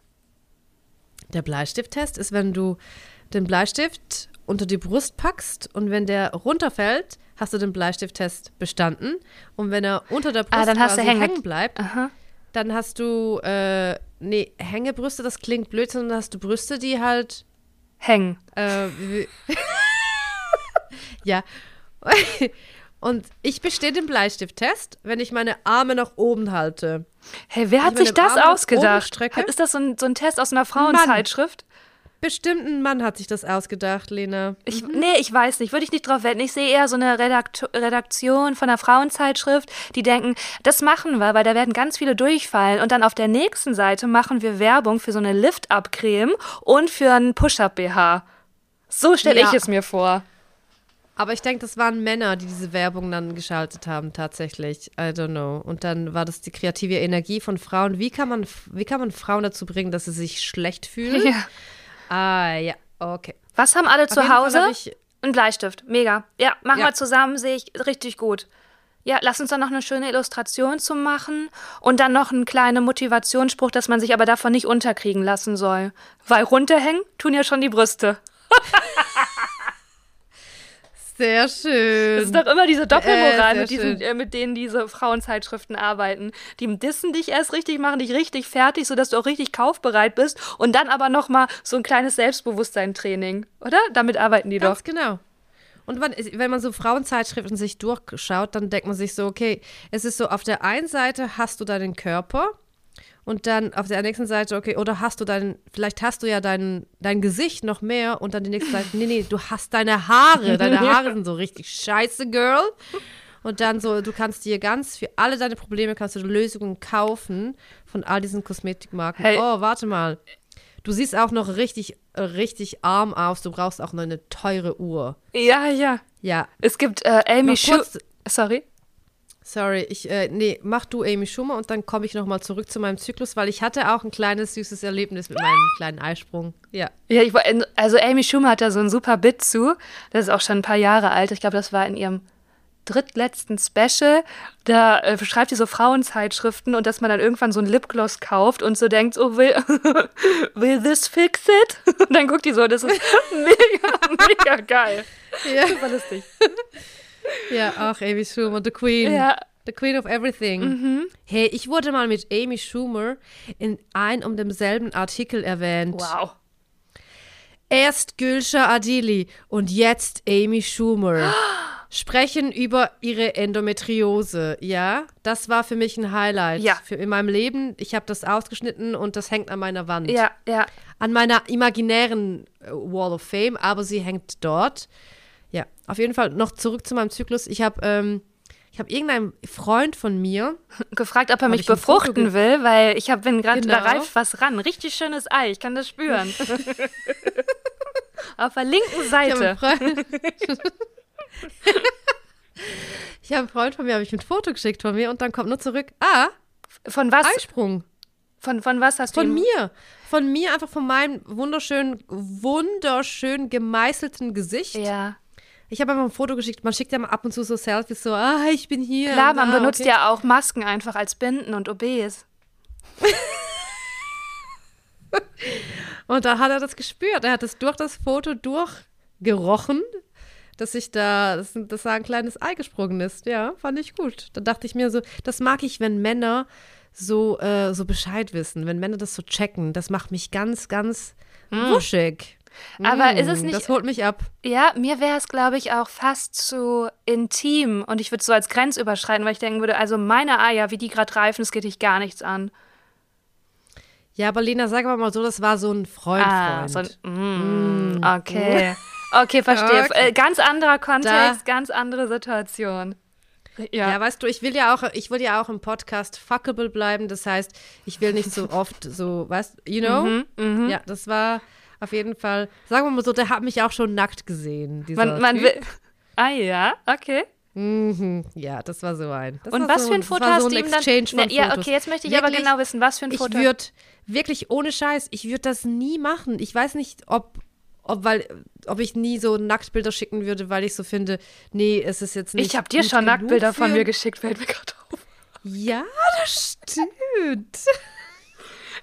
Der Bleistifttest ist, wenn du den Bleistift unter die Brust packst und wenn der runterfällt, hast du den Bleistifttest bestanden. Und wenn er unter der Brust Ah, dann hast du hängen bleibt, Aha. dann hast du, äh, nee, Hängebrüste, das klingt blöd, sondern dann hast du Brüste, die halt, Hängen. äh, ja. Und ich bestehe den Bleistifttest, wenn ich meine Arme nach oben halte. Hey, wer hat sich das Arm ausgedacht? Ist das so ein, so ein Test aus einer Frauenzeitschrift? Bestimmt ein Mann hat sich das ausgedacht, Lena. Ich, nee, ich weiß nicht, würde ich nicht drauf wetten. Ich sehe eher so eine Redakt Redaktion von einer Frauenzeitschrift, die denken, das machen wir, weil da werden ganz viele durchfallen. Und dann auf der nächsten Seite machen wir Werbung für so eine Lift-Up-Creme und für einen Push-Up-BH. So stelle Ja. ich es mir vor. Aber ich denke, das waren Männer, die diese Werbung dann geschaltet haben, tatsächlich. I don't know. Und dann war das die kreative Energie von Frauen. Wie kann man, wie kann man Frauen dazu bringen, dass sie sich schlecht fühlen? Ja. Ah, ja, okay. Was haben alle Auf zu Hause? hab Ein Bleistift. Mega. Ja, machen Ja. wir zusammen, sehe ich richtig gut. Ja, lass uns dann noch eine schöne Illustration zu machen und dann noch einen kleinen Motivationsspruch, dass man sich aber davon nicht unterkriegen lassen soll. Weil runterhängen tun ja schon die Brüste. sehr schön. Das ist doch immer diese Doppelmoral, Äh, mit, diesen, äh, mit denen diese Frauenzeitschriften arbeiten. Die dissen dich erst richtig, machen dich richtig fertig, sodass du auch richtig kaufbereit bist und dann aber noch mal so ein kleines Selbstbewusstsein-Training, oder? Damit arbeiten die doch. Ganz genau. Und wenn, wenn man so Frauenzeitschriften sich durchschaut, dann denkt man sich so, okay, es ist so, auf der einen Seite hast du deinen Körper und dann auf der nächsten Seite, okay, oder hast du dein, vielleicht hast du ja dein, dein Gesicht noch mehr und dann die nächste Seite, nee, nee, du hast deine Haare, deine Haare sind so richtig scheiße, Girl. Und dann so, du kannst dir ganz, für alle deine Probleme kannst du Lösungen kaufen von all diesen Kosmetikmarken. Hey. Oh, warte mal. Du siehst auch noch richtig, richtig arm aus. Du brauchst auch noch eine teure Uhr. Ja, ja. Ja, Es gibt äh, Amy Noch Schu... kurz- Sorry? Sorry, ich, äh, nee, mach du Amy Schumer und dann komme ich nochmal zurück zu meinem Zyklus, weil ich hatte auch ein kleines süßes Erlebnis mit meinem kleinen Eisprung. Ja. Ja, ich, also Amy Schumer hat da so ein super Bit zu. Das ist auch schon ein paar Jahre alt. Ich glaube, das war in ihrem drittletzten Special. Da äh, beschreibt sie so Frauenzeitschriften und dass man dann irgendwann so ein Lipgloss kauft und so denkt, oh, will, will this fix it? Und dann guckt die so, das ist mega, mega geil. Ja, Super lustig. ja ach, Amy Schumer, the Queen. Ja, The Queen of Everything. Hey, ich wurde mal mit Amy Schumer in ein um demselben Artikel erwähnt. wow. Erst Gülşah Adili und jetzt Amy Schumer sprechen über ihre Endometriose. Ja, das war für mich ein Highlight Ja. für in meinem Leben. Ich habe das ausgeschnitten und das hängt an meiner Wand. Ja, ja. An meiner imaginären äh, Wall of Fame, aber sie hängt dort. Ja, auf jeden Fall noch zurück zu meinem Zyklus. Ich habe ähm, ich habe irgendeinen Freund von mir, Gefragt, ob er mich befruchten will, weil ich hab, bin gerade, da Genau. reift was ran. Richtig schönes Ei, ich kann das spüren. Auf der linken Seite. ich habe einen Freund von mir, habe ich ein Foto geschickt von mir und dann kommt nur zurück, ah, Von was? Eisprung. Von, von was hast du Von mir. Von mir, einfach von meinem wunderschönen, wunderschön gemeißelten Gesicht. Ja. Ich habe einfach ein Foto geschickt. Man schickt ja mal ab und zu so Selfies, so, ah, ich bin hier. Klar, man ah, benutzt okay. ja auch Masken einfach als Binden und OBs. Und da hat er das gespürt. Er hat es durch das Foto durchgerochen, dass ich da, dass, dass da ein kleines Ei gesprungen ist. Ja, fand ich gut. Da dachte ich mir so, das mag ich, wenn Männer so, äh, so Bescheid wissen, wenn Männer das so checken. Das macht mich ganz, ganz wuschig. Aber Mm, ist es nicht- Das holt mich ab. Ja, mir wäre es, glaube ich, auch fast zu intim und ich würde es so als Grenz überschreiten, weil ich denken würde, also meine Eier, wie die gerade reifen, das geht dich gar nichts an. Ja, aber Lena, sag aber mal so, das war so ein Freund. Ah, Freund. so ein, mm, okay. Okay, verstehe. Okay. Äh, ganz anderer Kontext, Da- ganz andere Situation. Ja. ja. weißt du, ich will ja auch, ich will ja auch im Podcast fuckable bleiben. Das heißt, ich will nicht so oft so, weißt you know? Mhm, mh. Ja, das war auf jeden Fall, sagen wir mal so, der hat mich auch schon nackt gesehen. man, man will, ah ja, okay. Mhm, ja, das war so ein. Und was so, für ein Foto hast so du ihm dann? Ne, ja, okay, jetzt möchte ich wirklich, aber genau wissen, was für ein Foto. Ich würde wirklich ohne Scheiß, ich würde das nie machen. Ich weiß nicht, ob ob, weil, ob ich nie so Nacktbilder schicken würde, weil ich so finde, nee, es ist jetzt nicht. Ich habe dir schon Nacktbilder von mir geschickt, fällt mir gerade auf. Ja, das stimmt.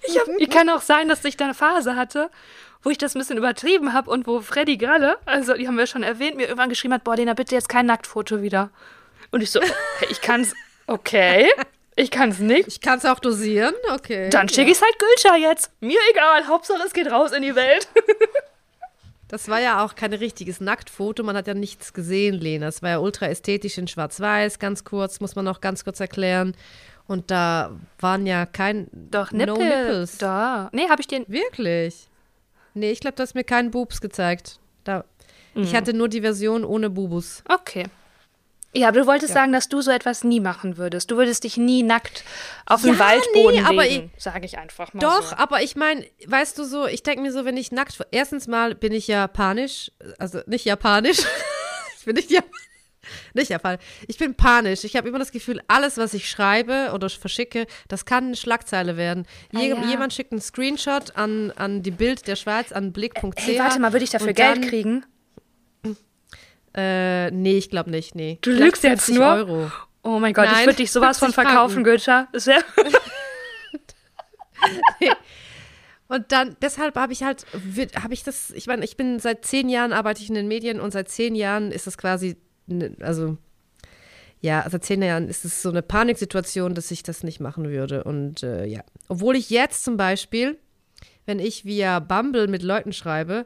Ich, hab, ich kann auch sein, dass ich da eine Phase hatte, wo ich das ein bisschen übertrieben habe und wo Freddy gerade, also die haben wir schon erwähnt, mir irgendwann geschrieben hat, boah, Lena, bitte jetzt kein Nacktfoto wieder. Und ich so, okay, ich kann's, okay, ich kann's nicht. Ich kann's auch dosieren, okay. Dann schicke ja. ich's halt Gülscha jetzt. Mir egal, Hauptsache es geht raus in die Welt. Das war ja auch kein richtiges Nacktfoto, man hat ja nichts gesehen, Lena. Es war ja ultra ästhetisch in Schwarz-Weiß, ganz kurz, muss man noch ganz kurz erklären. Und da waren ja kein Doch, Nippel. No Nipples. Da. Nee, habe ich den. Wirklich? Nee, ich glaube, du hast mir keinen Boobs gezeigt. Da. Mhm. Ich hatte nur die Version ohne Bubus. Okay. Ja, aber du wolltest ja. sagen, dass du so etwas nie machen würdest. Du würdest dich nie nackt auf den ja, Waldboden nee, aber legen, sage ich einfach mal Doch, so. aber ich meine, weißt du so, ich denke mir so, wenn ich nackt, erstens mal bin ich japanisch, also nicht japanisch, ich bin nicht japanisch. Nicht japanisch. Ich bin panisch. Ich habe immer das Gefühl, alles, was ich schreibe oder verschicke, das kann eine Schlagzeile werden. Ah, Je ja. Jemand schickt einen Screenshot an, an die Bild der Schweiz, an blick.ch. Hey, warte mal, würde ich dafür Geld kriegen? Äh, nee, ich glaube nicht, nee. Du lügst jetzt nur? Euro. Oh mein Gott, Nein, ich würde dich sowas von verkaufen, Güter. Sehr. Und dann, deshalb habe ich halt, habe ich das, ich meine, ich bin seit zehn Jahren arbeite ich in den Medien und seit zehn Jahren ist das quasi, also ja, seit zehn Jahren ist es so eine Paniksituation, dass ich das nicht machen würde. Und äh, ja, obwohl ich jetzt zum Beispiel, wenn ich via Bumble mit Leuten schreibe,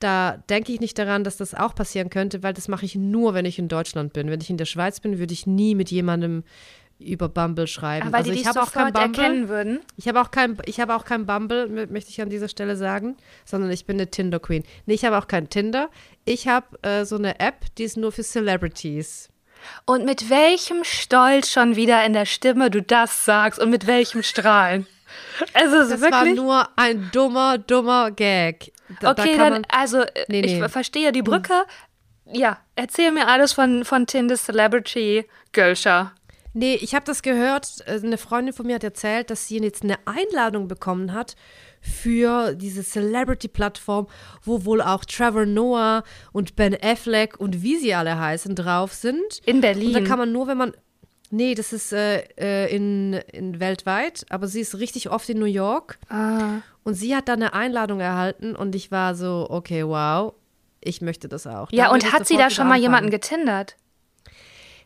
da denke ich nicht daran, dass das auch passieren könnte, weil das mache ich nur, wenn ich in Deutschland bin. Wenn ich in der Schweiz bin, würde ich nie mit jemandem über Bumble schreiben. Aber also die ich habe auch kein Bumble. erkennen würden. Ich habe auch kein, ich habe auch kein Bumble, möchte ich an dieser Stelle sagen, sondern ich bin eine Tinder Queen. Nee, ich habe auch kein Tinder. Ich habe äh, so eine App, die ist nur für Celebrities. Und mit welchem Stolz schon wieder in der Stimme du das sagst und mit welchem Strahlen. Also das wirklich? war nur ein dummer, dummer Gag. Da, okay, da dann, also nee, nee. ich verstehe die Brücke. Ja, erzähl mir alles von, von Tinder Celebrity Gölscher. Nee, ich habe das gehört. Äh, eine Freundin von mir hat erzählt, dass sie jetzt eine Einladung bekommen hat für diese Celebrity-Plattform, wo wohl auch Trevor Noah und Ben Affleck und wie sie alle heißen drauf sind. In Berlin. Und da kann man nur, wenn man Nee, das ist äh, äh, in, in weltweit, aber sie ist richtig oft in New York. Ah. Und sie hat dann eine Einladung erhalten und ich war so, okay, wow, ich möchte das auch. Ja, und hat sie da schon mal jemanden getindert?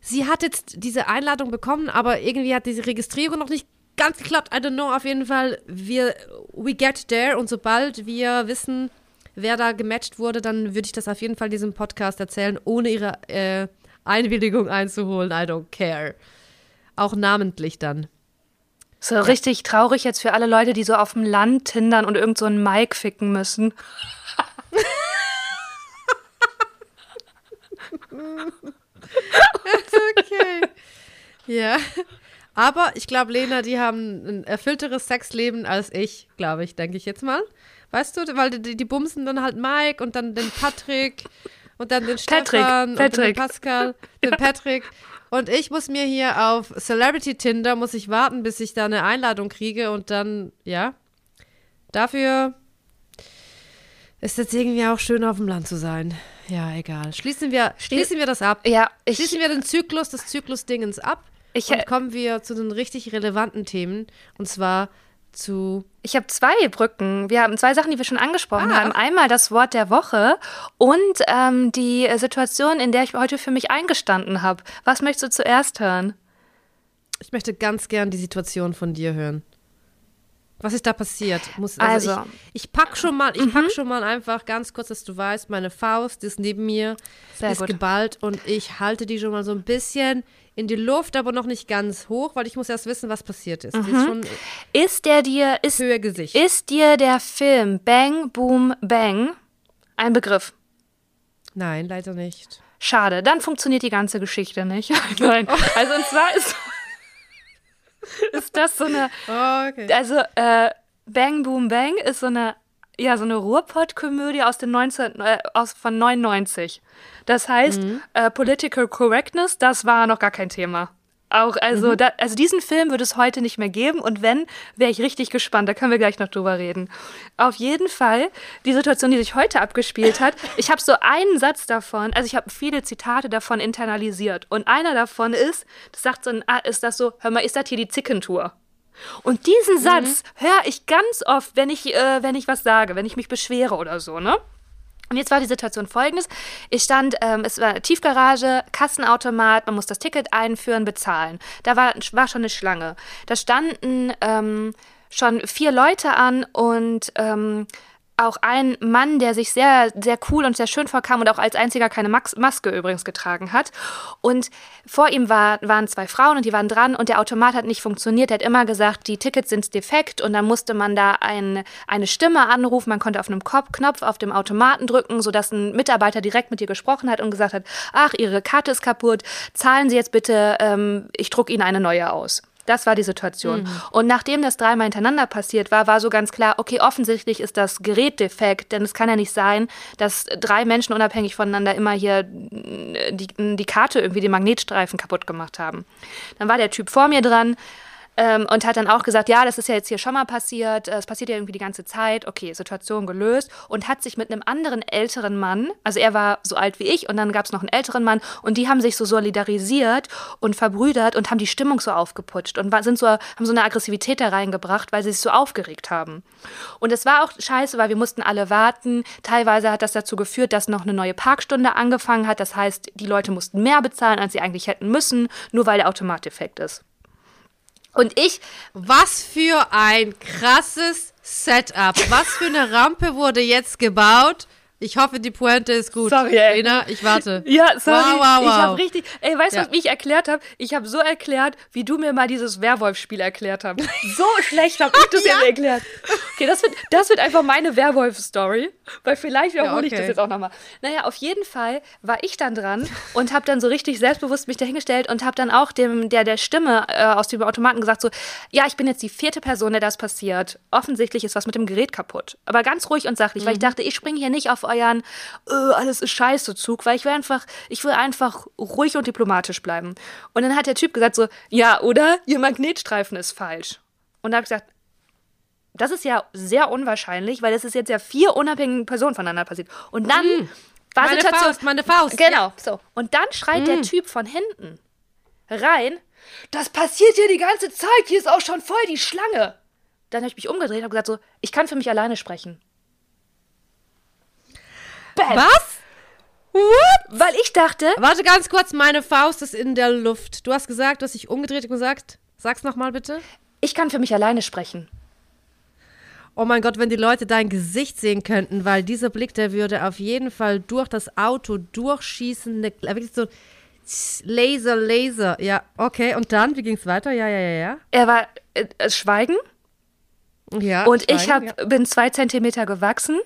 Sie hat jetzt diese Einladung bekommen, aber irgendwie hat diese Registrierung noch nicht ganz geklappt. I don't know, auf jeden Fall, wir, we get there und sobald wir wissen, wer da gematcht wurde, dann würde ich das auf jeden Fall in diesem Podcast erzählen, ohne ihre äh, Einwilligung einzuholen. I don't care. Auch namentlich dann. So ja. richtig traurig jetzt für alle Leute, die so auf dem Land tindern und irgend so einen Mike ficken müssen. okay. Ja. Aber ich glaube, Lena, die haben ein erfüllteres Sexleben als ich, glaube ich, denke ich jetzt mal. Weißt du, weil die, die bumsen dann halt Mike und dann den Patrick und dann den Stefan Patrick. und den Pascal, den Patrick. Und ich muss mir hier auf Celebrity Tinder, muss ich warten, bis ich da eine Einladung kriege und dann, ja. Dafür ist jetzt irgendwie auch schön auf dem Land zu sein. Ja, egal. Schließen wir, schließen wir das ab. Ja, ich, schließen wir den Zyklus des Zyklus-Dingens ab. Ich, und kommen wir zu den richtig relevanten Themen. Und zwar zu. Ich habe zwei Brücken. Wir haben zwei Sachen, die wir schon angesprochen ah. haben. Einmal das Wort der Woche und ähm, die Situation, in der ich heute für mich eingestanden habe. Was möchtest du zuerst hören? Ich möchte ganz gern die Situation von dir hören. Was ist da passiert? Muss, also, also ich, ich, pack schon mal, ich mhm. pack schon mal einfach ganz kurz, dass du weißt, meine Faust ist neben mir, Sehr ist gut. geballt und ich halte die schon mal so ein bisschen in die Luft, aber noch nicht ganz hoch, weil ich muss erst wissen, was passiert ist. Mhm. Ist, ist, der dir ist, Höhe Gesicht. Ist dir der Film Bang Boom Bang ein Begriff? Nein, leider nicht. Schade, dann funktioniert die ganze Geschichte nicht. Nein. Also und zwar ist, ist das so eine. Oh, okay. Also äh, Bang Boom Bang ist so eine ja so eine Ruhrpott-Komödie aus den 19 äh, aus von 99. Das heißt äh, Political Correctness, das war noch gar kein Thema. Auch also da, also diesen Film würde es heute nicht mehr geben und wenn wäre ich richtig gespannt. Da können wir gleich noch drüber reden. Auf jeden Fall die Situation, die sich heute abgespielt hat. Ich habe so einen Satz davon, also ich habe viele Zitate davon internalisiert und einer davon ist, das sagt so ein, ah, ist das so, hör mal, ist das hier die Zickentour? Und diesen Satz höre ich ganz oft, wenn ich, äh, wenn ich was sage, wenn ich mich beschwere oder so, ne? Und jetzt war die Situation folgendes. Ich stand, ähm, es war Tiefgarage, Kassenautomat, man muss das Ticket einführen, bezahlen. Da war, war schon eine Schlange. Da standen ähm, schon vier Leute an und ähm, auch ein Mann, der sich sehr, sehr cool und sehr schön vorkam und auch als einziger keine Max Maske übrigens getragen hat. Und vor ihm war, waren zwei Frauen und die waren dran und der Automat hat nicht funktioniert. Er hat immer gesagt, die Tickets sind defekt und dann musste man da ein, eine Stimme anrufen. Man konnte auf einem Knopf auf dem Automaten drücken, sodass ein Mitarbeiter direkt mit ihr gesprochen hat und gesagt hat, ach, Ihre Karte ist kaputt, zahlen Sie jetzt bitte, ähm, ich drucke Ihnen eine neue aus. Das war die Situation. Und nachdem das dreimal hintereinander passiert war, war so ganz klar, okay, offensichtlich ist das Gerät defekt, denn es kann ja nicht sein, dass drei Menschen unabhängig voneinander immer hier äh, die, die Karte irgendwie den Magnetstreifen kaputt gemacht haben. Dann war der Typ vor mir dran ähm, und hat dann auch gesagt, ja, das ist ja jetzt hier schon mal passiert, äh, es passiert ja irgendwie die ganze Zeit, okay, Situation gelöst und hat sich mit einem anderen älteren Mann, also er war so alt wie ich und dann gab es noch einen älteren Mann und die haben sich so solidarisiert und verbrüdert und haben die Stimmung so aufgeputscht und sind so, haben so eine Aggressivität da reingebracht, weil sie sich so aufgeregt haben. Und es war auch scheiße, weil wir mussten alle warten. Teilweise hat das dazu geführt, dass noch eine neue Parkstunde angefangen hat. Das heißt, die Leute mussten mehr bezahlen, als sie eigentlich hätten müssen, nur weil der Automat defekt ist. Und ich, Was für ein krasses Setup. Was für eine Rampe wurde jetzt gebaut? Ich hoffe, die Pointe ist gut. Sorry, ey. Lena, ich warte. Ja, sorry. Wow, wow, Ich wow. habe richtig. Ey, weißt du, Ja. was ich erklärt habe? Ich habe so erklärt, wie du mir mal dieses Werwolf-Spiel erklärt hast. So schlecht habe ich das Ja. dir erklärt. Okay, das wird, das wird einfach meine Werwolf-Story. Weil vielleicht wiederhole ich okay. das jetzt auch nochmal. Naja, auf jeden Fall war ich dann dran und habe dann so richtig selbstbewusst mich dahingestellt und habe dann auch dem, der der Stimme äh, aus dem Automaten gesagt: so, ja, ich bin jetzt die vierte Person, der das passiert. Offensichtlich ist was mit dem Gerät kaputt. Aber ganz ruhig und sachlich, weil ich dachte, ich springe hier nicht auf euren äh, alles ist scheiße Zug, weil ich will einfach, ich will einfach ruhig und diplomatisch bleiben. Und dann hat der Typ gesagt so, ja, oder? Ihr Magnetstreifen ist falsch. Und da habe ich gesagt, das ist ja sehr unwahrscheinlich, weil das ist jetzt ja vier unabhängige Personen voneinander passiert. Und dann war Meine Situation, Faust, meine Faust. Genau, so. Und dann schreit der Typ von hinten rein, das passiert hier die ganze Zeit, hier ist auch schon voll die Schlange. Dann habe ich mich umgedreht und habe gesagt so, ich kann für mich alleine sprechen. Bam. Was? What? Weil ich dachte, Warte ganz kurz, meine Faust ist in der Luft. Du hast gesagt, du hast dich umgedreht und gesagt, sag's nochmal bitte. ich kann für mich alleine sprechen. Oh mein Gott, wenn die Leute dein Gesicht sehen könnten, weil dieser Blick, der würde auf jeden Fall durch das Auto durchschießen. ne- Wirklich so Laser, Laser. Ja, okay. Und dann, wie ging's weiter? Ja, ja, ja, ja. Er war äh, äh, Schweigen ja und ich Schweigen, hab, bin zwei Zentimeter gewachsen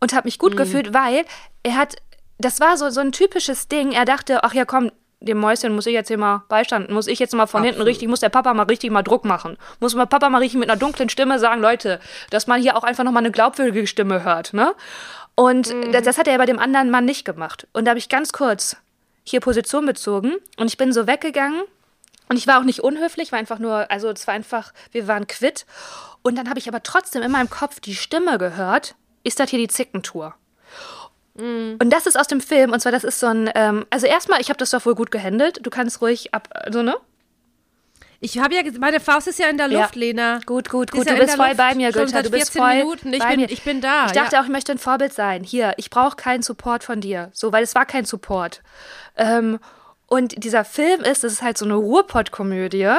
und habe mich gut gefühlt, weil er hat, das war so, so ein typisches Ding. Er dachte, ach ja, komm, dem Mäuschen muss ich jetzt hier mal beistanden, muss ich jetzt mal von hinten Absolut. richtig, muss der Papa mal richtig mal Druck machen. Muss mal Papa mal richtig mit einer dunklen Stimme sagen, Leute, dass man hier auch einfach nochmal eine glaubwürdige Stimme hört, ne? Und das, das hat er bei dem anderen Mann nicht gemacht. Und da habe ich ganz kurz hier Position bezogen und ich bin so weggegangen und ich war auch nicht unhöflich, war einfach nur, also es war einfach, wir waren quitt. Und dann habe ich aber trotzdem in meinem Kopf die Stimme gehört, ist das hier die Zickentour? Und das ist aus dem Film, und zwar das ist so ein, ähm, also erstmal, ich habe das doch wohl gut gehandelt, du kannst ruhig ab, so, ne? Ich habe ja, meine Faust ist ja in der Luft, Ja. Lena. Gut, gut, gut, ja du bist voll bei Luft, mir, schon Günther, du bist 14 voll Minuten. Ich bei bin- mir. ich bin da, Ich dachte ja. auch, ich möchte ein Vorbild sein. Hier, ich brauche keinen Support von dir, so, weil es war kein Support. Ähm, und dieser Film ist, das ist halt so eine Ruhrpott-Komödie.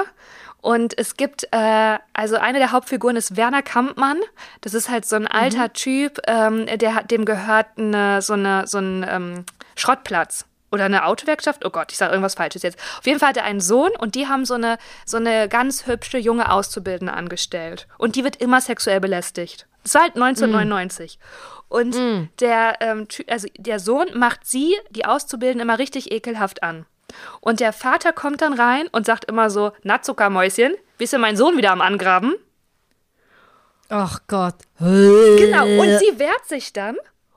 Und es gibt, äh, also eine der Hauptfiguren ist Werner Kampmann. Das ist halt so ein alter Typ, ähm, der hat, dem gehört eine, so, eine, so ein ähm, Schrottplatz. Oder eine Autowerkstatt? Oh Gott, ich sage irgendwas Falsches jetzt. Auf jeden Fall hat er einen Sohn und die haben so eine, so eine ganz hübsche junge Auszubildende angestellt. Und die wird immer sexuell belästigt. Das war halt 1999. Mm. Und mm. der, ähm, also der Sohn macht sie, die Auszubildende, immer richtig ekelhaft an. Und der Vater kommt dann rein und sagt immer so, na Zuckermäuschen, bist du mein Sohn wieder am Angraben? Ach Gott. Genau, und sie wehrt sich dann.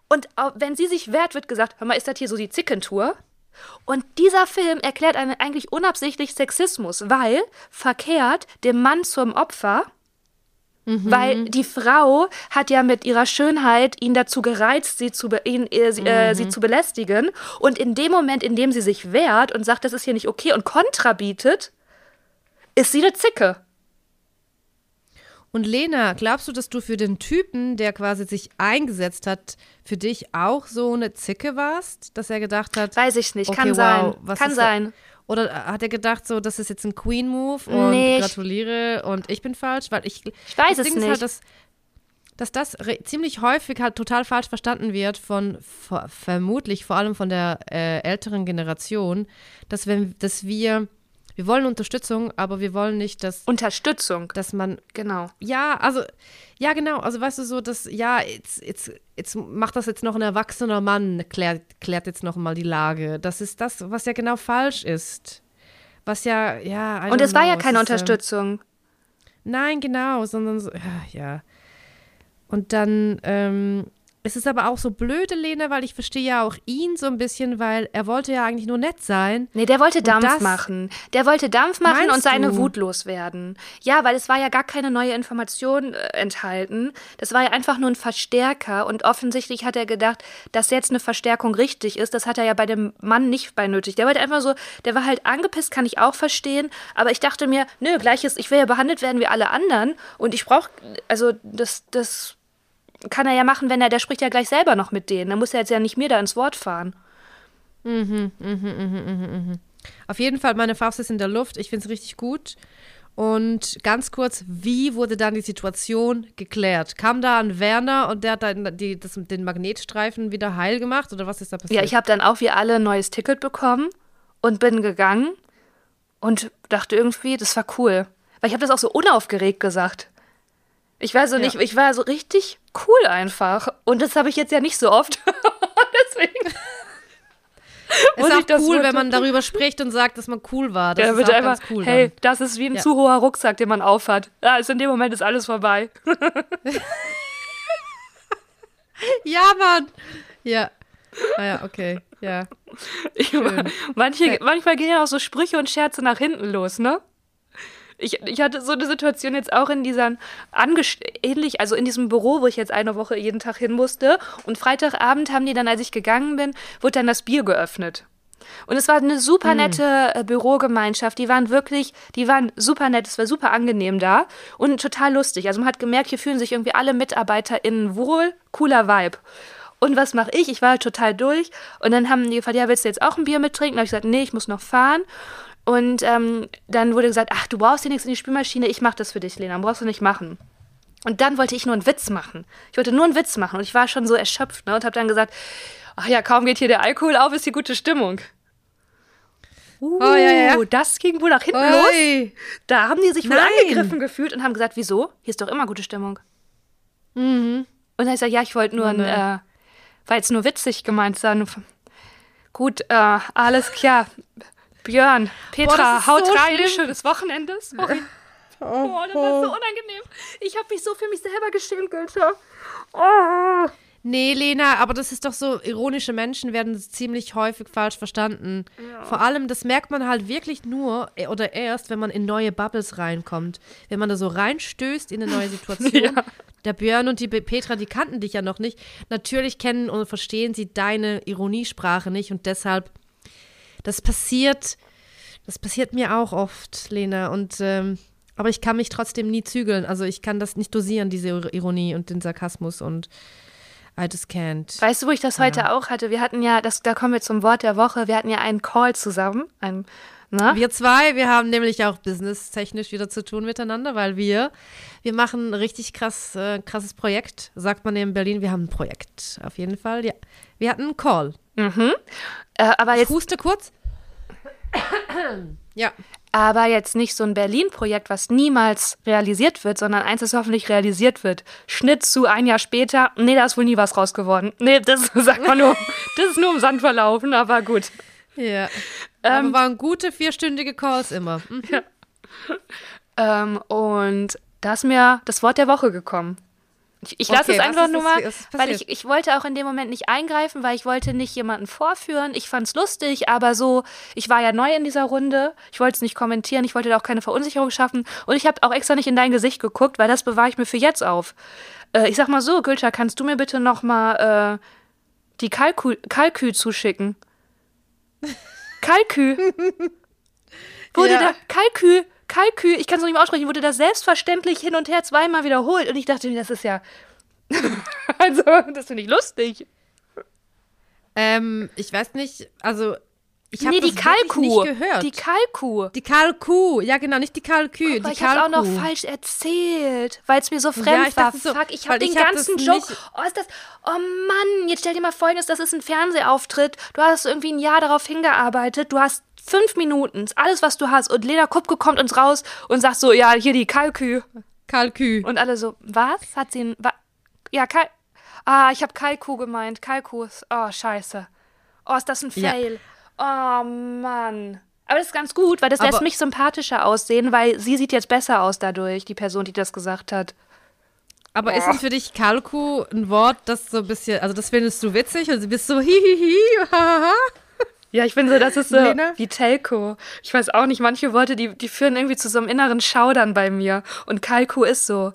Und wenn sie sich wehrt, wird gesagt, hör mal, ist das hier so die Zickentour? Und dieser Film erklärt einen eigentlich unabsichtlich Sexismus, weil verkehrt dem Mann zum Opfer, mhm. weil die Frau hat ja mit ihrer Schönheit ihn dazu gereizt, sie zu, ihn, äh, äh, mhm. sie zu belästigen. Und in dem Moment, in dem sie sich wehrt und sagt, das ist hier nicht okay und Kontra bietet, ist sie eine Zicke. Und Lena, glaubst du, dass du für den Typen, der quasi sich eingesetzt hat, für dich auch so eine Zicke warst, dass er gedacht hat? Weiß ich nicht, okay, kann wow, sein, kann sein. Oder hat er gedacht, so, das ist jetzt ein Queen-Move und nee, gratuliere und ich bin falsch? Weil ich, ich weiß es nicht. Halt, dass, dass das ziemlich häufig halt total falsch verstanden wird von vermutlich vor allem von der äh, älteren Generation, dass wenn dass wir wir wollen Unterstützung, aber wir wollen nicht, dass. Unterstützung. Dass man. Genau. Ja, also, ja, genau. Also, weißt du, so, dass, ja, jetzt, jetzt, jetzt macht das jetzt noch ein erwachsener Mann, klärt, klärt jetzt noch mal die Lage. Das ist das, was ja genau falsch ist. Was ja, ja. Und es war ja keine ist, Unterstützung. Äh, nein, genau, sondern so, ja. Und dann, ähm, es ist aber auch so blöde, Lena, weil ich verstehe ja auch ihn so ein bisschen, weil er wollte ja eigentlich nur nett sein. Nee, der wollte Dampf machen. Der wollte Dampf machen und seine du? Wut loswerden. Ja, weil es war ja gar keine neue Information äh, enthalten. Das war ja einfach nur ein Verstärker und offensichtlich hat er gedacht, dass jetzt eine Verstärkung richtig ist. Das hat er ja bei dem Mann nicht bei nötig. Der wollte einfach so, der war halt angepisst, kann ich auch verstehen. Aber ich dachte mir, nö, gleiches, ich will ja behandelt werden wie alle anderen und ich brauche, also das, das kann er ja machen, wenn er, der spricht ja gleich selber noch mit denen. Dann muss er jetzt ja nicht mir da ins Wort fahren. Mhm, mhm, mhm, mhm, mhm. Auf jeden Fall, meine Faust ist in der Luft. Ich finde es richtig gut. Und ganz kurz, wie wurde dann die Situation geklärt? Kam da ein Werner und der hat dann die, das, den Magnetstreifen wieder heil gemacht oder was ist da passiert? Ja, ich habe dann auch wie alle ein neues Ticket bekommen und bin gegangen und dachte irgendwie, das war cool. Weil ich habe das auch so unaufgeregt gesagt. Ich war so ja. nicht, ich war so richtig cool einfach. Und das habe ich jetzt ja nicht so oft. Deswegen. Es ist auch cool, wenn man darüber spricht und sagt, dass man cool war. Das ja, ist auch einfach, cool. Hey, dann. das ist wie ein ja. zu hoher Rucksack, den man aufhat. Ja, also in dem Moment ist alles vorbei. ja, Mann. Ja. Ah ja, okay. Ja. Ich, manche, manchmal gehen ja auch so Sprüche und Scherze nach hinten los, ne? Ich, ich hatte so eine Situation jetzt auch in dieser ähnlich, also in diesem Büro, wo ich jetzt eine Woche jeden Tag hin musste. Und Freitagabend haben die dann, als ich gegangen bin, wurde dann das Bier geöffnet. Und es war eine super hm. nette äh, Bürogemeinschaft. Die waren wirklich, die waren super nett. Es war super angenehm da und total lustig. Also man hat gemerkt, hier fühlen sich irgendwie alle MitarbeiterInnen wohl. Cooler Vibe. Und was mache ich? Ich war halt total durch. Und dann haben die gefragt, ja, willst du jetzt auch ein Bier mittrinken? Da habe ich gesagt, nee, ich muss noch fahren. Und ähm, dann wurde gesagt, ach, du brauchst hier nichts in die Spülmaschine, ich mache das für dich, Lena, brauchst du nicht machen. Und dann wollte ich nur einen Witz machen. Ich wollte nur einen Witz machen und ich war schon so erschöpft ne, und habe dann gesagt, ach ja, kaum geht hier der Alkohol auf, ist die gute Stimmung. Uh, oh, ja, ja. das ging wohl nach hinten Oi. los. Da haben die sich wohl Nein. angegriffen gefühlt und haben gesagt, wieso? Hier ist doch immer gute Stimmung. Mhm. Und dann habe ich gesagt, ja, ich wollte nur ein, äh, war jetzt nur witzig gemeint sein. Gut, äh, alles klar. Björn, Petra, Boah, haut so rein, schlimm. schönes Wochenende. Sorry. Oh, oh, das war so unangenehm. Ich habe mich so für mich selber geschämt, Günther. Oh. Nee, Lena, aber das ist doch so, ironische Menschen werden ziemlich häufig falsch verstanden. Ja. Vor allem, das merkt man halt wirklich nur äh, oder erst, wenn man in neue Bubbles reinkommt. Wenn man da so reinstößt in eine neue Situation. ja. Der Björn und die Petra, die kannten dich ja noch nicht. Natürlich kennen und verstehen sie deine Ironiesprache nicht und deshalb das passiert, das passiert mir auch oft, Lena. Und ähm, aber ich kann mich trotzdem nie zügeln. Also ich kann das nicht dosieren, diese Ironie und den Sarkasmus und I just can't. Weißt du, wo ich das ja. heute auch hatte? Wir hatten ja, das, da kommen wir zum Wort der Woche, wir hatten ja einen Call zusammen. Einen, na? Wir zwei, wir haben nämlich auch businesstechnisch wieder zu tun miteinander, weil wir, wir machen ein richtig krass, äh, krasses Projekt, sagt man in Berlin, wir haben ein Projekt, auf jeden Fall, ja. Wir hatten einen Call. Mhm. Äh, aber jetzt, ich huste kurz. Ja. Aber jetzt nicht so ein Berlin-Projekt, was niemals realisiert wird, sondern eins, das hoffentlich realisiert wird. Schnitt zu ein Jahr später. Nee, da ist wohl nie was raus geworden. Nee, das sagt man nur, das ist nur im Sand verlaufen, aber gut. Ja. Ähm, aber waren gute vierstündige Calls immer. Mhm. Ja. Ähm, und da ist mir das Wort der Woche gekommen. Ich, ich lasse okay, es einfach nur mal, weil ich, ich wollte auch in dem Moment nicht eingreifen, weil ich wollte nicht jemanden vorführen. Ich fand es lustig, aber so, ich war ja neu in dieser Runde. Ich wollte es nicht kommentieren, ich wollte da auch keine Verunsicherung schaffen. Und ich habe auch extra nicht in dein Gesicht geguckt, weil das bewahre ich mir für jetzt auf. Äh, ich sag mal so, Gülscha, kannst du mir bitte noch mal äh, die Kalkü, Kalkü zuschicken? Kalkü. Wurde ja. da Kalkü Kalkül, ich kann es noch nicht mehr aussprechen, wurde das selbstverständlich hin und her zweimal wiederholt. Und ich dachte mir, das ist ja. also, das finde ich lustig. Ähm, ich weiß nicht, also ich nee, die Kalkuh. nicht gehört. Die Kalkuh. Die Kalkuh. Ja, genau, nicht die Kalkü. Oh, ich habe auch noch falsch erzählt, weil es mir so fremd ja, war. So, Fuck, ich habe den ganzen Joke. Oh, ist das. Oh Mann, jetzt stell dir mal folgendes, das ist ein Fernsehauftritt. Du hast irgendwie ein Jahr darauf hingearbeitet. Du hast fünf Minuten, alles, was du hast. Und Lena Kupke kommt uns raus und sagt so, ja, hier die Kalkü. Kalkü. Und alle so, was? Hat sie ein, wa ja, Kal Ah, ich habe Kalku gemeint. Kalkus. Oh, scheiße. Oh, ist das ein Fail. Ja. Oh, Mann. Aber das ist ganz gut, weil das Aber lässt mich sympathischer aussehen, weil sie sieht jetzt besser aus dadurch, die Person, die das gesagt hat. Aber oh. ist denn für dich Kalku ein Wort, das so ein bisschen, also das findest du witzig und du bist so hihihi, hahaha? Ja, ich finde so, das ist so Lena? wie Telco. Ich weiß auch nicht, manche Worte, die, die führen irgendwie zu so einem inneren Schaudern bei mir. Und Kalko ist so.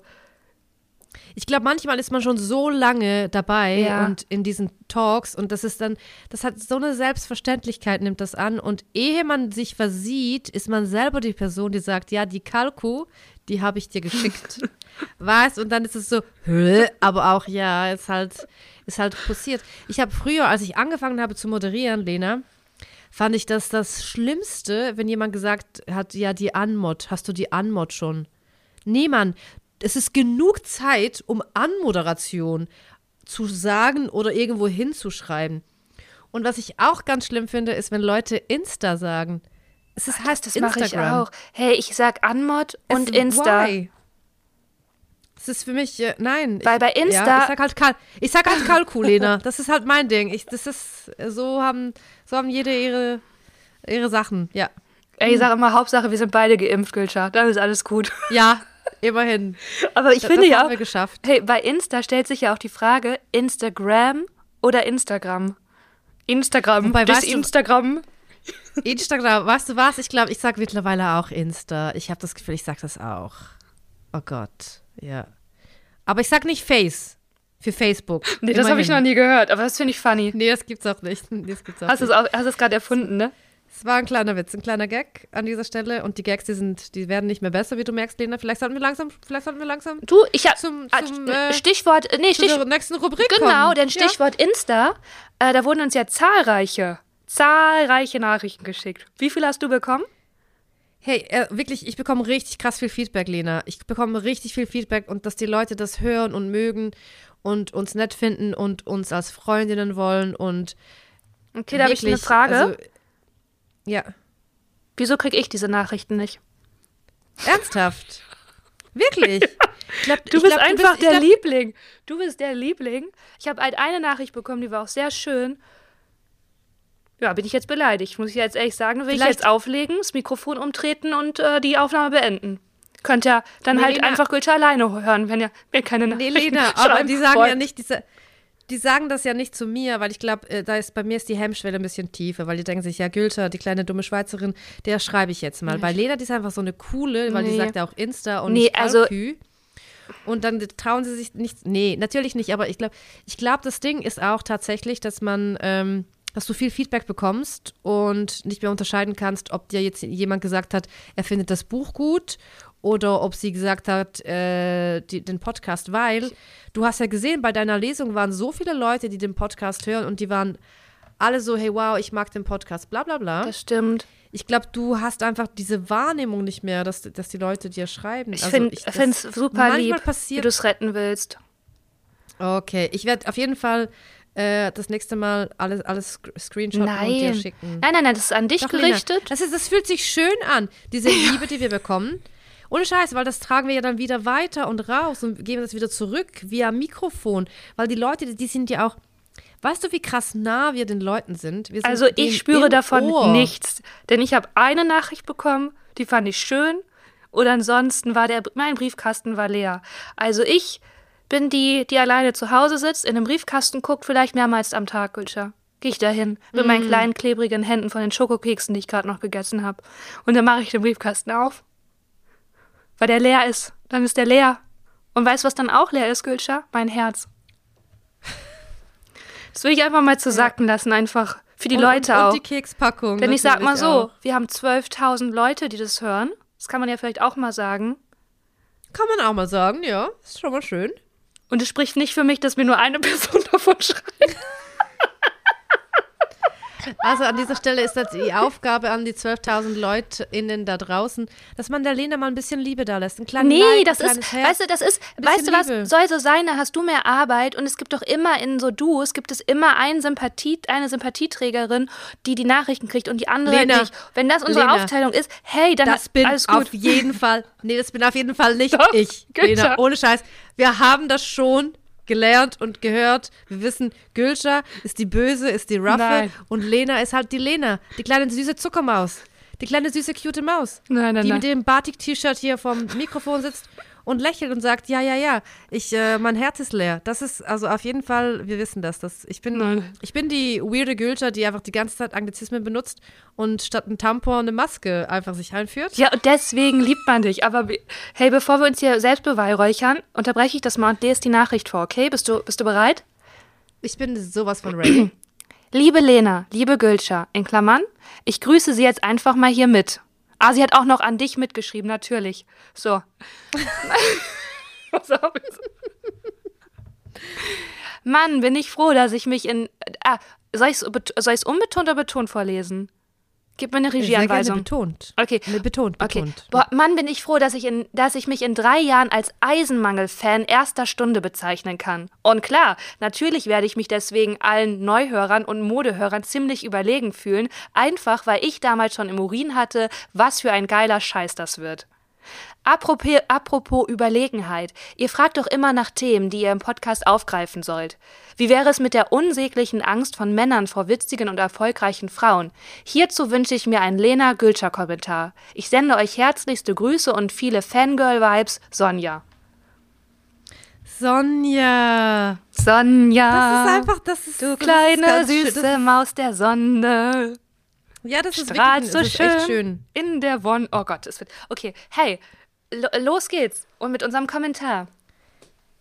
Ich glaube, manchmal ist man schon so lange dabei ja. und in diesen Talks und das ist dann, das hat so eine Selbstverständlichkeit, nimmt das an. Und ehe man sich versieht, ist man selber die Person, die sagt, ja, die Kalku, die habe ich dir geschickt. weißt und dann ist es so, aber auch ja, ist halt, ist halt passiert. Ich habe früher, als ich angefangen habe zu moderieren, Lena, fand ich das das Schlimmste, wenn jemand gesagt hat, ja, die Anmod, hast du die Anmod schon? Nee, Mann, es ist genug Zeit, um Anmoderation zu sagen oder irgendwo hinzuschreiben. Und was ich auch ganz schlimm finde, ist, wenn Leute Insta sagen. Es ist, heißt das mache ich auch. Hey, ich sag Anmod und Insta. Why? Das ist für mich, äh, nein. Weil bei Insta. Ja, ich sag halt, Kal ich sag halt Kalkulena. das ist halt mein Ding. Ich, das ist, so haben, so haben jede ihre, ihre Sachen, ja. Ey, ich sag immer, Hauptsache, wir sind beide geimpft, Gülscha. Dann ist alles gut. Ja, immerhin. Aber ich das, finde das ja. Geschafft. Hey, bei Insta stellt sich ja auch die Frage: Instagram oder Instagram? Instagram. Wobei, das Instagram. Instagram, weißt du was? Ich glaube, ich sag mittlerweile auch Insta. Ich habe das Gefühl, ich sag das auch. Oh Gott. Ja. Aber ich sag nicht Face. Für Facebook. Nee, das habe ich noch nie gehört, aber das finde ich funny. Nee, das gibt's auch nicht. Das gibt's auch. Auch, hast du es gerade erfunden, ne? Es war ein kleiner Witz, ein kleiner Gag an dieser Stelle. Und die Gags, die sind, die werden nicht mehr besser, wie du merkst, Lena. Vielleicht sollten wir langsam, vielleicht sollten wir langsam. Du, ich habe zum, ah, zum äh, Stichwort, nee, Stich, zur nächsten Rubrik Genau, kommen. denn Stichwort ja? Insta. Äh, da wurden uns ja zahlreiche, zahlreiche Nachrichten geschickt. Wie viel hast du bekommen? Hey, äh, wirklich, ich bekomme richtig krass viel Feedback, Lena. Ich bekomme richtig viel Feedback und dass die Leute das hören und mögen und uns nett finden und uns als Freundinnen wollen und. Okay, da habe ich eine Frage. Also, ja. Wieso kriege ich diese Nachrichten nicht? Ernsthaft? Wirklich? Glaub, du bist glaub, einfach du bist, der glaub, Liebling. Du bist der Liebling. Ich habe halt eine Nachricht bekommen, die war auch sehr schön. Ja, bin ich jetzt beleidigt, muss ich jetzt ehrlich sagen. Will Vielleicht ich jetzt auflegen, das Mikrofon umtreten und äh, die Aufnahme beenden. Könnt ja dann nee, halt Lena, einfach Gülscha alleine hören, wenn ihr mir keine Nachrichten Nee, Lena, aber die sagen wollt. ja nicht, diese, die sagen das ja nicht zu mir, weil ich glaube, äh, da ist bei mir ist die Hemmschwelle ein bisschen tiefer, weil die denken sich, ja, Gülscha, die kleine dumme Schweizerin, der schreibe ich jetzt mal. Bei Lena, die ist einfach so eine coole, weil nee. die sagt ja auch Insta und nee, nicht also und dann trauen sie sich nicht. Nee, natürlich nicht, aber ich glaube, ich glaube, das Ding ist auch tatsächlich, dass man ähm, dass du viel Feedback bekommst und nicht mehr unterscheiden kannst, ob dir jetzt jemand gesagt hat, er findet das Buch gut oder ob sie gesagt hat, äh, die, den Podcast, weil du hast ja gesehen, bei deiner Lesung waren so viele Leute, die den Podcast hören und die waren alle so, hey, wow, ich mag den Podcast, bla bla bla. Das stimmt. Ich glaube, du hast einfach diese Wahrnehmung nicht mehr, dass, dass die Leute dir schreiben. Ich also finde es super lieb, passiert, wie du es retten willst. Okay, ich werde auf jeden Fall äh, das nächste Mal alles, alles screenshotten und dir schicken. Nein, nein, nein, das ist an dich Doch, Lena, gerichtet. Das, ist, das fühlt sich schön an, diese Liebe, die wir bekommen. Ohne Scheiß, weil das tragen wir ja dann wieder weiter und raus und geben das wieder zurück via Mikrofon. Weil die Leute, die- sind ja auch. Weißt du, wie krass nah wir den Leuten sind? Sind Also ich spüre davon Ohr. nichts. Denn ich habe eine Nachricht bekommen, die fand ich schön. Und ansonsten war der, mein Briefkasten war leer. Also ich bin die, die alleine zu Hause sitzt, in einem Briefkasten guckt, vielleicht mehrmals am Tag, Gülscha. Gehe ich dahin mit meinen Mm. kleinen klebrigen Händen von den Schokokeksen, die ich gerade noch gegessen habe. Und dann mache ich den Briefkasten auf. Weil der leer ist. Dann ist der leer. Und weißt du, was dann auch leer ist, Gülscha? Mein Herz. Das will ich einfach mal zu sacken lassen, einfach für die und, Leute und, auch. Und die Kekspackung. Denn ich sag mal so, auch. wir haben 12.000 Leute, die das hören. Das kann man ja vielleicht auch mal sagen. Kann man auch mal sagen, ja. Ist schon mal schön. Und es spricht nicht für mich, dass mir nur eine Person davon schreibt. Also an dieser Stelle ist das die Aufgabe an die 12.000 LeutInnen da draußen, dass man der Lena mal ein bisschen Liebe da lässt. Ein kleines Nee, like, das ist, Herz. weißt du, das ist, weißt du was, Liebe. soll so sein, da hast du mehr Arbeit und es gibt doch immer in so Duos, gibt es immer einen Sympathie, eine Sympathieträgerin, die die Nachrichten kriegt und die andere Lena, nicht. Wenn das unsere Lena, Aufteilung ist, hey, dann Das bin alles gut. auf jeden Fall, nee, das bin auf jeden Fall nicht Doch, ich, Günther. Lena, ohne Scheiß. Wir haben das schon gelernt und gehört. Wir wissen, Gülscha ist die Böse, ist die Ruffe Nein. und Lena ist halt die Lena, die kleine süße Zuckermaus. Die kleine süße cute Maus, Nein, nein, die mit dem Batik-T-Shirt hier vom Mikrofon sitzt und lächelt und sagt, ja, ja, ja, ich, äh, mein Herz ist leer. Das ist also auf jeden Fall, wir wissen das. das ich, bin, Nein. ich bin die weirde Gülscha, die einfach die ganze Zeit Anglizismen benutzt und statt ein Tampon eine Maske einfach sich einführt. Ja, und deswegen liebt man dich. Aber be- hey, bevor wir uns hier selbst beweihräuchern, unterbreche ich das mal und lese die Nachricht vor, okay? Bist du, bist du bereit? Ich bin sowas von ready. Liebe Lena, liebe Gülscha, in Klammern, ich grüße Sie jetzt einfach mal hier mit. Ah, sie hat auch noch an dich mitgeschrieben, natürlich. So. Was hab ich? Mann, bin ich froh, dass ich mich in. Ah, soll ich es unbetont oder betont vorlesen? Gib mir eine Sehr Regieanweisung. betont. Okay. Ne, betont, Okay. betont. Boah, Mann, bin ich froh, dass ich, in, dass ich mich in drei Jahren als Eisenmangel-Fan erster Stunde bezeichnen kann. Und klar, natürlich werde ich mich deswegen allen Neuhörern und Modehörern ziemlich überlegen fühlen, einfach weil ich damals schon im Urin hatte, was für ein geiler Scheiß das wird. Apropos, apropos Überlegenheit. Ihr fragt doch immer nach Themen, die ihr im Podcast aufgreifen sollt. Wie wäre es mit der unsäglichen Angst von Männern vor witzigen und erfolgreichen Frauen? Hierzu wünsche ich mir einen Lena Gülscher-Kommentar. Ich sende euch herzlichste Grüße und viele Fangirl-Vibes, Sonja. Sonja. Sonja. Das ist einfach, das ist Du ist kleine, schön. süße Das, Maus der Sonne. ja, das ist Strahlt wirklich so ist schön, echt schön. in der Wonne. Oh Gott, es wird. Okay, hey, los geht's. Und mit unserem Kommentar.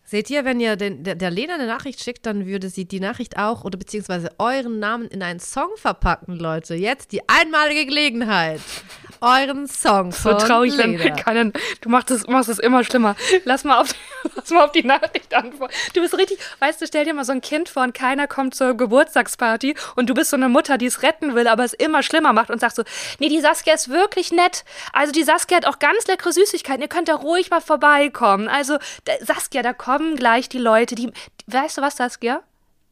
Seht ihr, wenn ihr den, der, der Lena eine Nachricht schickt, dann würde sie die Nachricht auch oder beziehungsweise euren Namen in einen Song verpacken, Leute. Jetzt die einmalige Gelegenheit, euren Song So traurig, wenn keinen. Du machst es, machst es immer schlimmer. Lass mal, auf, lass mal auf die Nachricht antworten. Du bist richtig, weißt du, stell dir mal so ein Kind vor und keiner kommt zur Geburtstagsparty und du bist so eine Mutter, die es retten will, aber es immer schlimmer macht und sagt so, nee, die Saskia ist wirklich nett. Also die Saskia hat auch ganz leckere Süßigkeiten. Ihr könnt da ruhig mal vorbeikommen. Also Saskia, da kommen gleich die Leute, die, weißt du was, Saskia?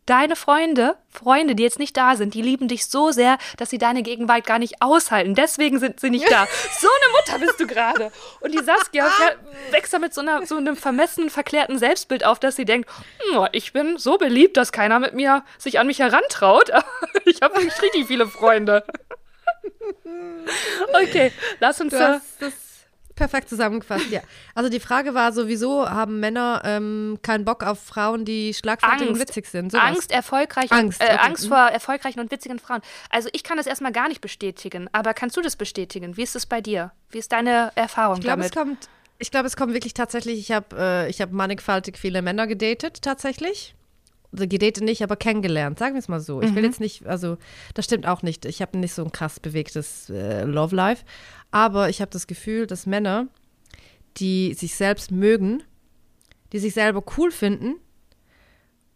Deine Freunde, Freunde, die jetzt nicht da sind, die lieben dich so sehr, dass sie deine Gegenwart gar nicht aushalten. Deswegen sind sie nicht da. So eine Mutter bist du gerade. Und die Saskia wächst da mit so, einer, so einem vermessenen, verklärten Selbstbild auf, dass sie denkt, "Hm, ich bin so beliebt, dass keiner mit mir sich an mich herantraut. ich habe wirklich richtig viele Freunde. Okay, lass uns. Du hast das perfekt zusammengefasst, ja. Also die Frage war so, wieso haben Männer ähm, keinen Bock auf Frauen, die schlagfertig und witzig sind? Sowas. Angst, erfolgreich Angst, und, äh, okay. Angst vor erfolgreichen und witzigen Frauen. Also ich kann das erstmal gar nicht bestätigen, aber kannst du das bestätigen? Wie ist es bei dir? Wie ist deine Erfahrung Ich glaube, es damit? kommt, ich glaube, es kommt wirklich tatsächlich, ich habe äh, ich hab mannigfaltig viele Männer gedatet, tatsächlich. Gedatet nicht, aber kennengelernt, sagen wir es mal so. Ich will Mhm. jetzt nicht, also das stimmt auch nicht. Ich habe nicht so ein krass bewegtes äh, Love Life, aber ich habe das Gefühl, dass Männer, die sich selbst mögen, die sich selber cool finden,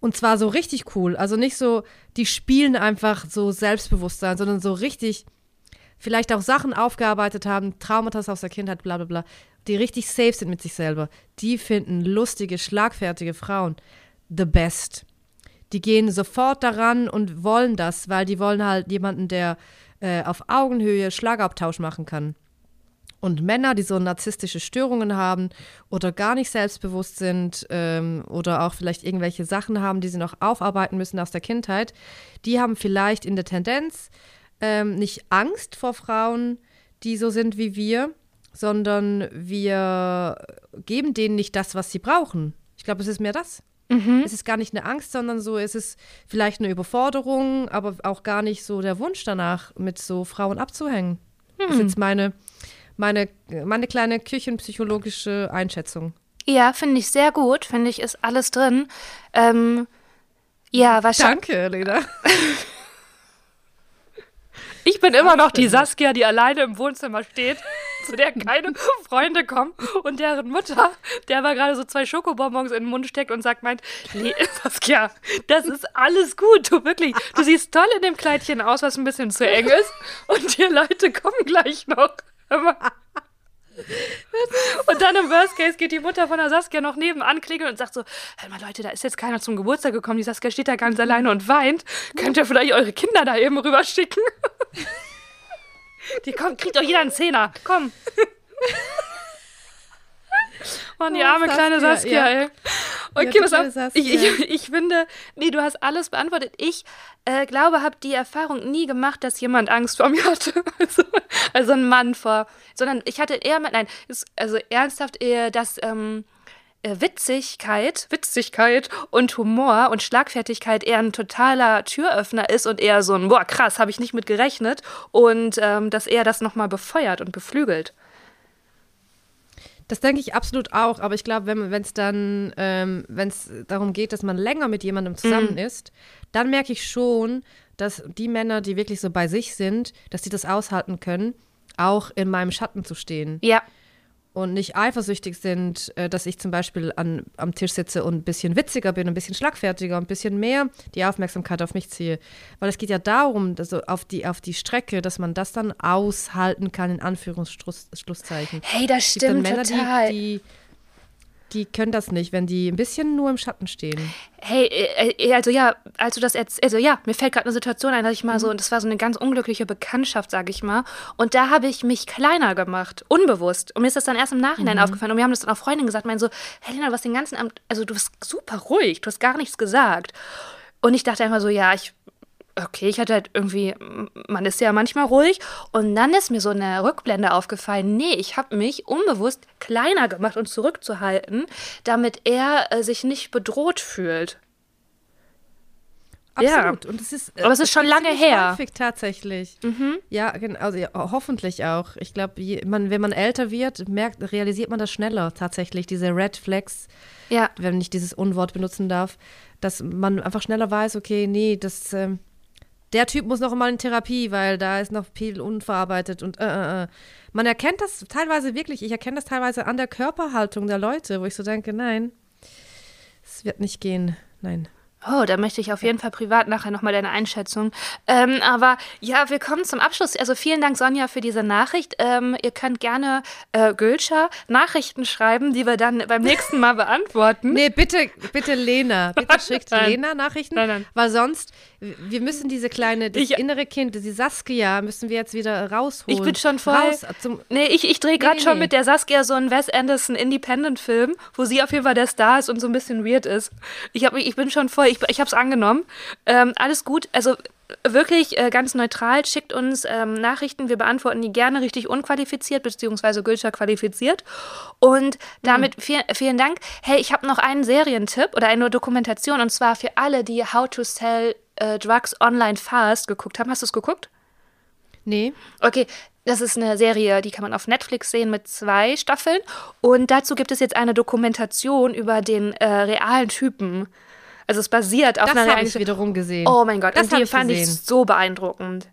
und zwar so richtig cool, also nicht so, die spielen einfach so Selbstbewusstsein, sondern so richtig, vielleicht auch Sachen aufgearbeitet haben, Traumata aus der Kindheit, bla bla bla, die richtig safe sind mit sich selber, die finden lustige, schlagfertige Frauen the best. Die gehen sofort daran und wollen das, weil die wollen halt jemanden, der äh, auf Augenhöhe Schlagabtausch machen kann. Und Männer, die so narzisstische Störungen haben oder gar nicht selbstbewusst sind ähm, oder auch vielleicht irgendwelche Sachen haben, die sie noch aufarbeiten müssen aus der Kindheit, die haben vielleicht in der Tendenz ähm, nicht Angst vor Frauen, die so sind wie wir, sondern wir geben denen nicht das, was sie brauchen. Ich glaube, es ist mehr das. Mhm. Es ist gar nicht eine Angst, sondern so, es ist vielleicht eine Überforderung, aber auch gar nicht so der Wunsch danach, mit so Frauen abzuhängen. Hm. Das ist hm. jetzt meine, meine, meine kleine küchenpsychologische Einschätzung. Ja, finde ich sehr gut. Finde ich, ist alles drin. Ähm, ja, wahrscheinlich. Danke, Lena. Ich bin immer noch die Saskia, die alleine im Wohnzimmer steht, zu der keine Freunde kommen und deren Mutter, der aber gerade so zwei Schokobonbons in den Mund steckt und sagt, meint, nee, Saskia, das ist alles gut, du wirklich, du siehst toll in dem Kleidchen aus, was ein bisschen zu eng ist. Und die Leute kommen gleich noch. Und dann im Worst Case geht die Mutter von der Saskia noch nebenan klingeln und sagt so: Hör mal, Leute, da ist jetzt keiner zum Geburtstag gekommen. Die Saskia steht da ganz alleine und weint. Könnt ihr vielleicht eure Kinder da eben rüberschicken? Die kommt, kriegt doch jeder einen Zehner. Komm. Mann, die oh, arme Saskia, kleine Saskia, ja. ey. Okay, ja, was auf. Ich, ich, ich, finde, nee, du hast alles beantwortet. Ich äh, glaube, habe die Erfahrung nie gemacht, dass jemand Angst vor mir hatte. Also, also ein Mann vor. Sondern ich hatte eher, nein, also ernsthaft eher das, ähm, äh, Witzigkeit, Witzigkeit und Humor und Schlagfertigkeit eher ein totaler Türöffner ist und eher so ein, boah, krass, habe ich nicht mit gerechnet und ähm, dass er das nochmal befeuert und beflügelt. Das denke ich absolut auch, aber ich glaube, wenn es dann, ähm, wenn es darum geht, dass man länger mit jemandem zusammen mhm. ist, dann merke ich schon, dass die Männer, die wirklich so bei sich sind, dass sie das aushalten können, auch in meinem Schatten zu stehen. Ja und nicht eifersüchtig sind, äh, dass ich zum Beispiel an, am Tisch sitze und ein bisschen witziger bin, ein bisschen schlagfertiger, ein bisschen mehr die Aufmerksamkeit auf mich ziehe. Weil es geht ja darum, dass so auf, die, auf die Strecke, dass man das dann aushalten kann, in Anführungsschlusszeichen. Hey, das stimmt Männer, total. Die, die, die können das nicht, wenn die ein bisschen nur im Schatten stehen. Hey, äh, äh, also ja, als du das jetzt, also ja, mir fällt gerade eine Situation ein, dass ich mal mhm. so, und das war so eine ganz unglückliche Bekanntschaft, sage ich mal, und da habe ich mich kleiner gemacht, unbewusst. Und mir ist das dann erst im Nachhinein mhm. aufgefallen. Und wir haben das dann auch Freundinnen gesagt, meinen so, Helena, du hast den ganzen Abend, also du bist super ruhig, du hast gar nichts gesagt. Und ich dachte einfach so, ja, ich okay, ich hatte halt irgendwie, man ist ja manchmal ruhig. Und dann ist mir so eine Rückblende aufgefallen. Nee, ich habe mich unbewusst kleiner gemacht und zurückzuhalten, damit er äh, sich nicht bedroht fühlt. Absolut. Ja. Und es ist, äh, Aber es ist schon lange her. Häufig tatsächlich. Mhm. Ja, also ja, hoffentlich auch. Ich glaube, wenn man älter wird, merkt, realisiert man das schneller tatsächlich, diese Red Flags, ja. wenn ich dieses Unwort benutzen darf, dass man einfach schneller weiß, okay, nee, das, ähm, der Typ muss noch mal in Therapie, weil da ist noch viel unverarbeitet und äh, äh, äh. man erkennt das teilweise wirklich, ich erkenne das teilweise an der Körperhaltung der Leute, wo ich so denke, nein, es wird nicht gehen, nein. Oh, da möchte ich auf jeden Fall privat nachher nochmal deine Einschätzung. Ähm, aber ja, wir kommen zum Abschluss. Also vielen Dank, Sonja, für diese Nachricht. Ähm, ihr könnt gerne äh, Gülscher Nachrichten schreiben, die wir dann beim nächsten Mal beantworten. nee, bitte, bitte Lena. Bitte schickt Lena Nachrichten. Nein, nein. Weil sonst, wir müssen diese kleine, das ich, innere Kind, die Saskia, müssen wir jetzt wieder rausholen. Ich bin schon voll. Raus zum, nee, ich, ich drehe gerade nee, schon nee. mit der Saskia so einen Wes Anderson Independent-Film, wo sie auf jeden Fall der Star ist und so ein bisschen weird ist. Ich, hab, ich bin schon voll ich, ich habe es angenommen. Ähm, alles gut. Also wirklich äh, ganz neutral. Schickt uns ähm, Nachrichten. Wir beantworten die gerne richtig unqualifiziert, beziehungsweise Gülscher qualifiziert. Und damit mhm. viel, vielen Dank. Hey, ich habe noch einen Serientipp oder eine Dokumentation und zwar für alle, die How to Sell äh, Drugs Online Fast geguckt haben. Hast du es geguckt? Nee. Okay, das ist eine Serie, die kann man auf Netflix sehen mit zwei Staffeln. Und dazu gibt es jetzt eine Dokumentation über den äh, realen Typen. Also es basiert auf das einer habe ich wiederum gesehen. Oh mein Gott, das und die fand gesehen. ich so beeindruckend.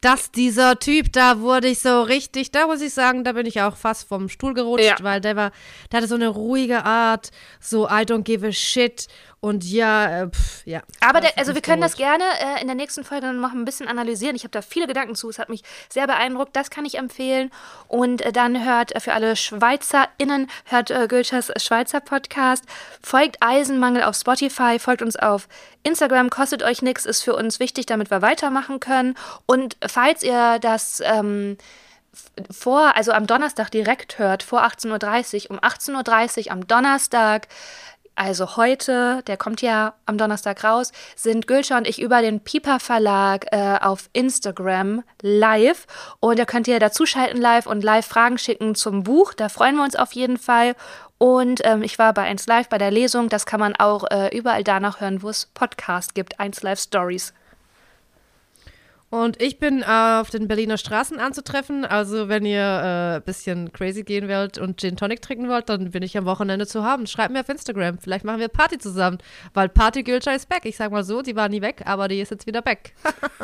dass dieser Typ, da wurde ich so richtig, da muss ich sagen, da bin ich auch fast vom Stuhl gerutscht, ja. weil der war, der hatte so eine ruhige Art, so I don't give a shit und ja, äh, pff, ja. Aber der, also wir können das gerne äh, in der nächsten Folge noch ein bisschen analysieren. Ich habe da viele Gedanken zu. Es hat mich sehr beeindruckt. Das kann ich empfehlen. Und äh, dann hört äh, für alle SchweizerInnen, hört äh, Gülschers Schweizer Podcast. Folgt Eisenmangel auf Spotify, folgt uns auf Instagram, kostet euch nichts, ist für uns wichtig, damit wir weitermachen können. Und falls ihr das ähm, vor, also am Donnerstag direkt hört, vor 18.30 Uhr, um 18.30 Uhr am Donnerstag also heute, der kommt ja am Donnerstag raus, sind Gülscha und ich über den Piper Verlag äh, auf Instagram live. Und da könnt ihr dazuschalten live und live Fragen schicken zum Buch. Da freuen wir uns auf jeden Fall. Und ähm, ich war bei 1 Live bei der Lesung. Das kann man auch äh, überall danach hören, wo es Podcast gibt. 1 Live Stories. Und ich bin auf den Berliner Straßen anzutreffen. Also, wenn ihr ein äh, bisschen crazy gehen wollt und Gin Tonic trinken wollt, dann bin ich am Wochenende zu haben. Schreibt mir auf Instagram. Vielleicht machen wir Party zusammen. Weil Party Gülscha ist back. Ich sag mal so, die war nie weg, aber die ist jetzt wieder back.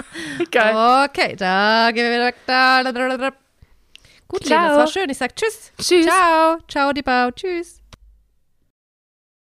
Geil. Okay, da gehen wir wieder weg. Da, da, da, da. Gut, Ciao. Lieben, das war schön. Ich sag Tschüss. Tschüss. Ciao. Ciao, die Bau. Tschüss.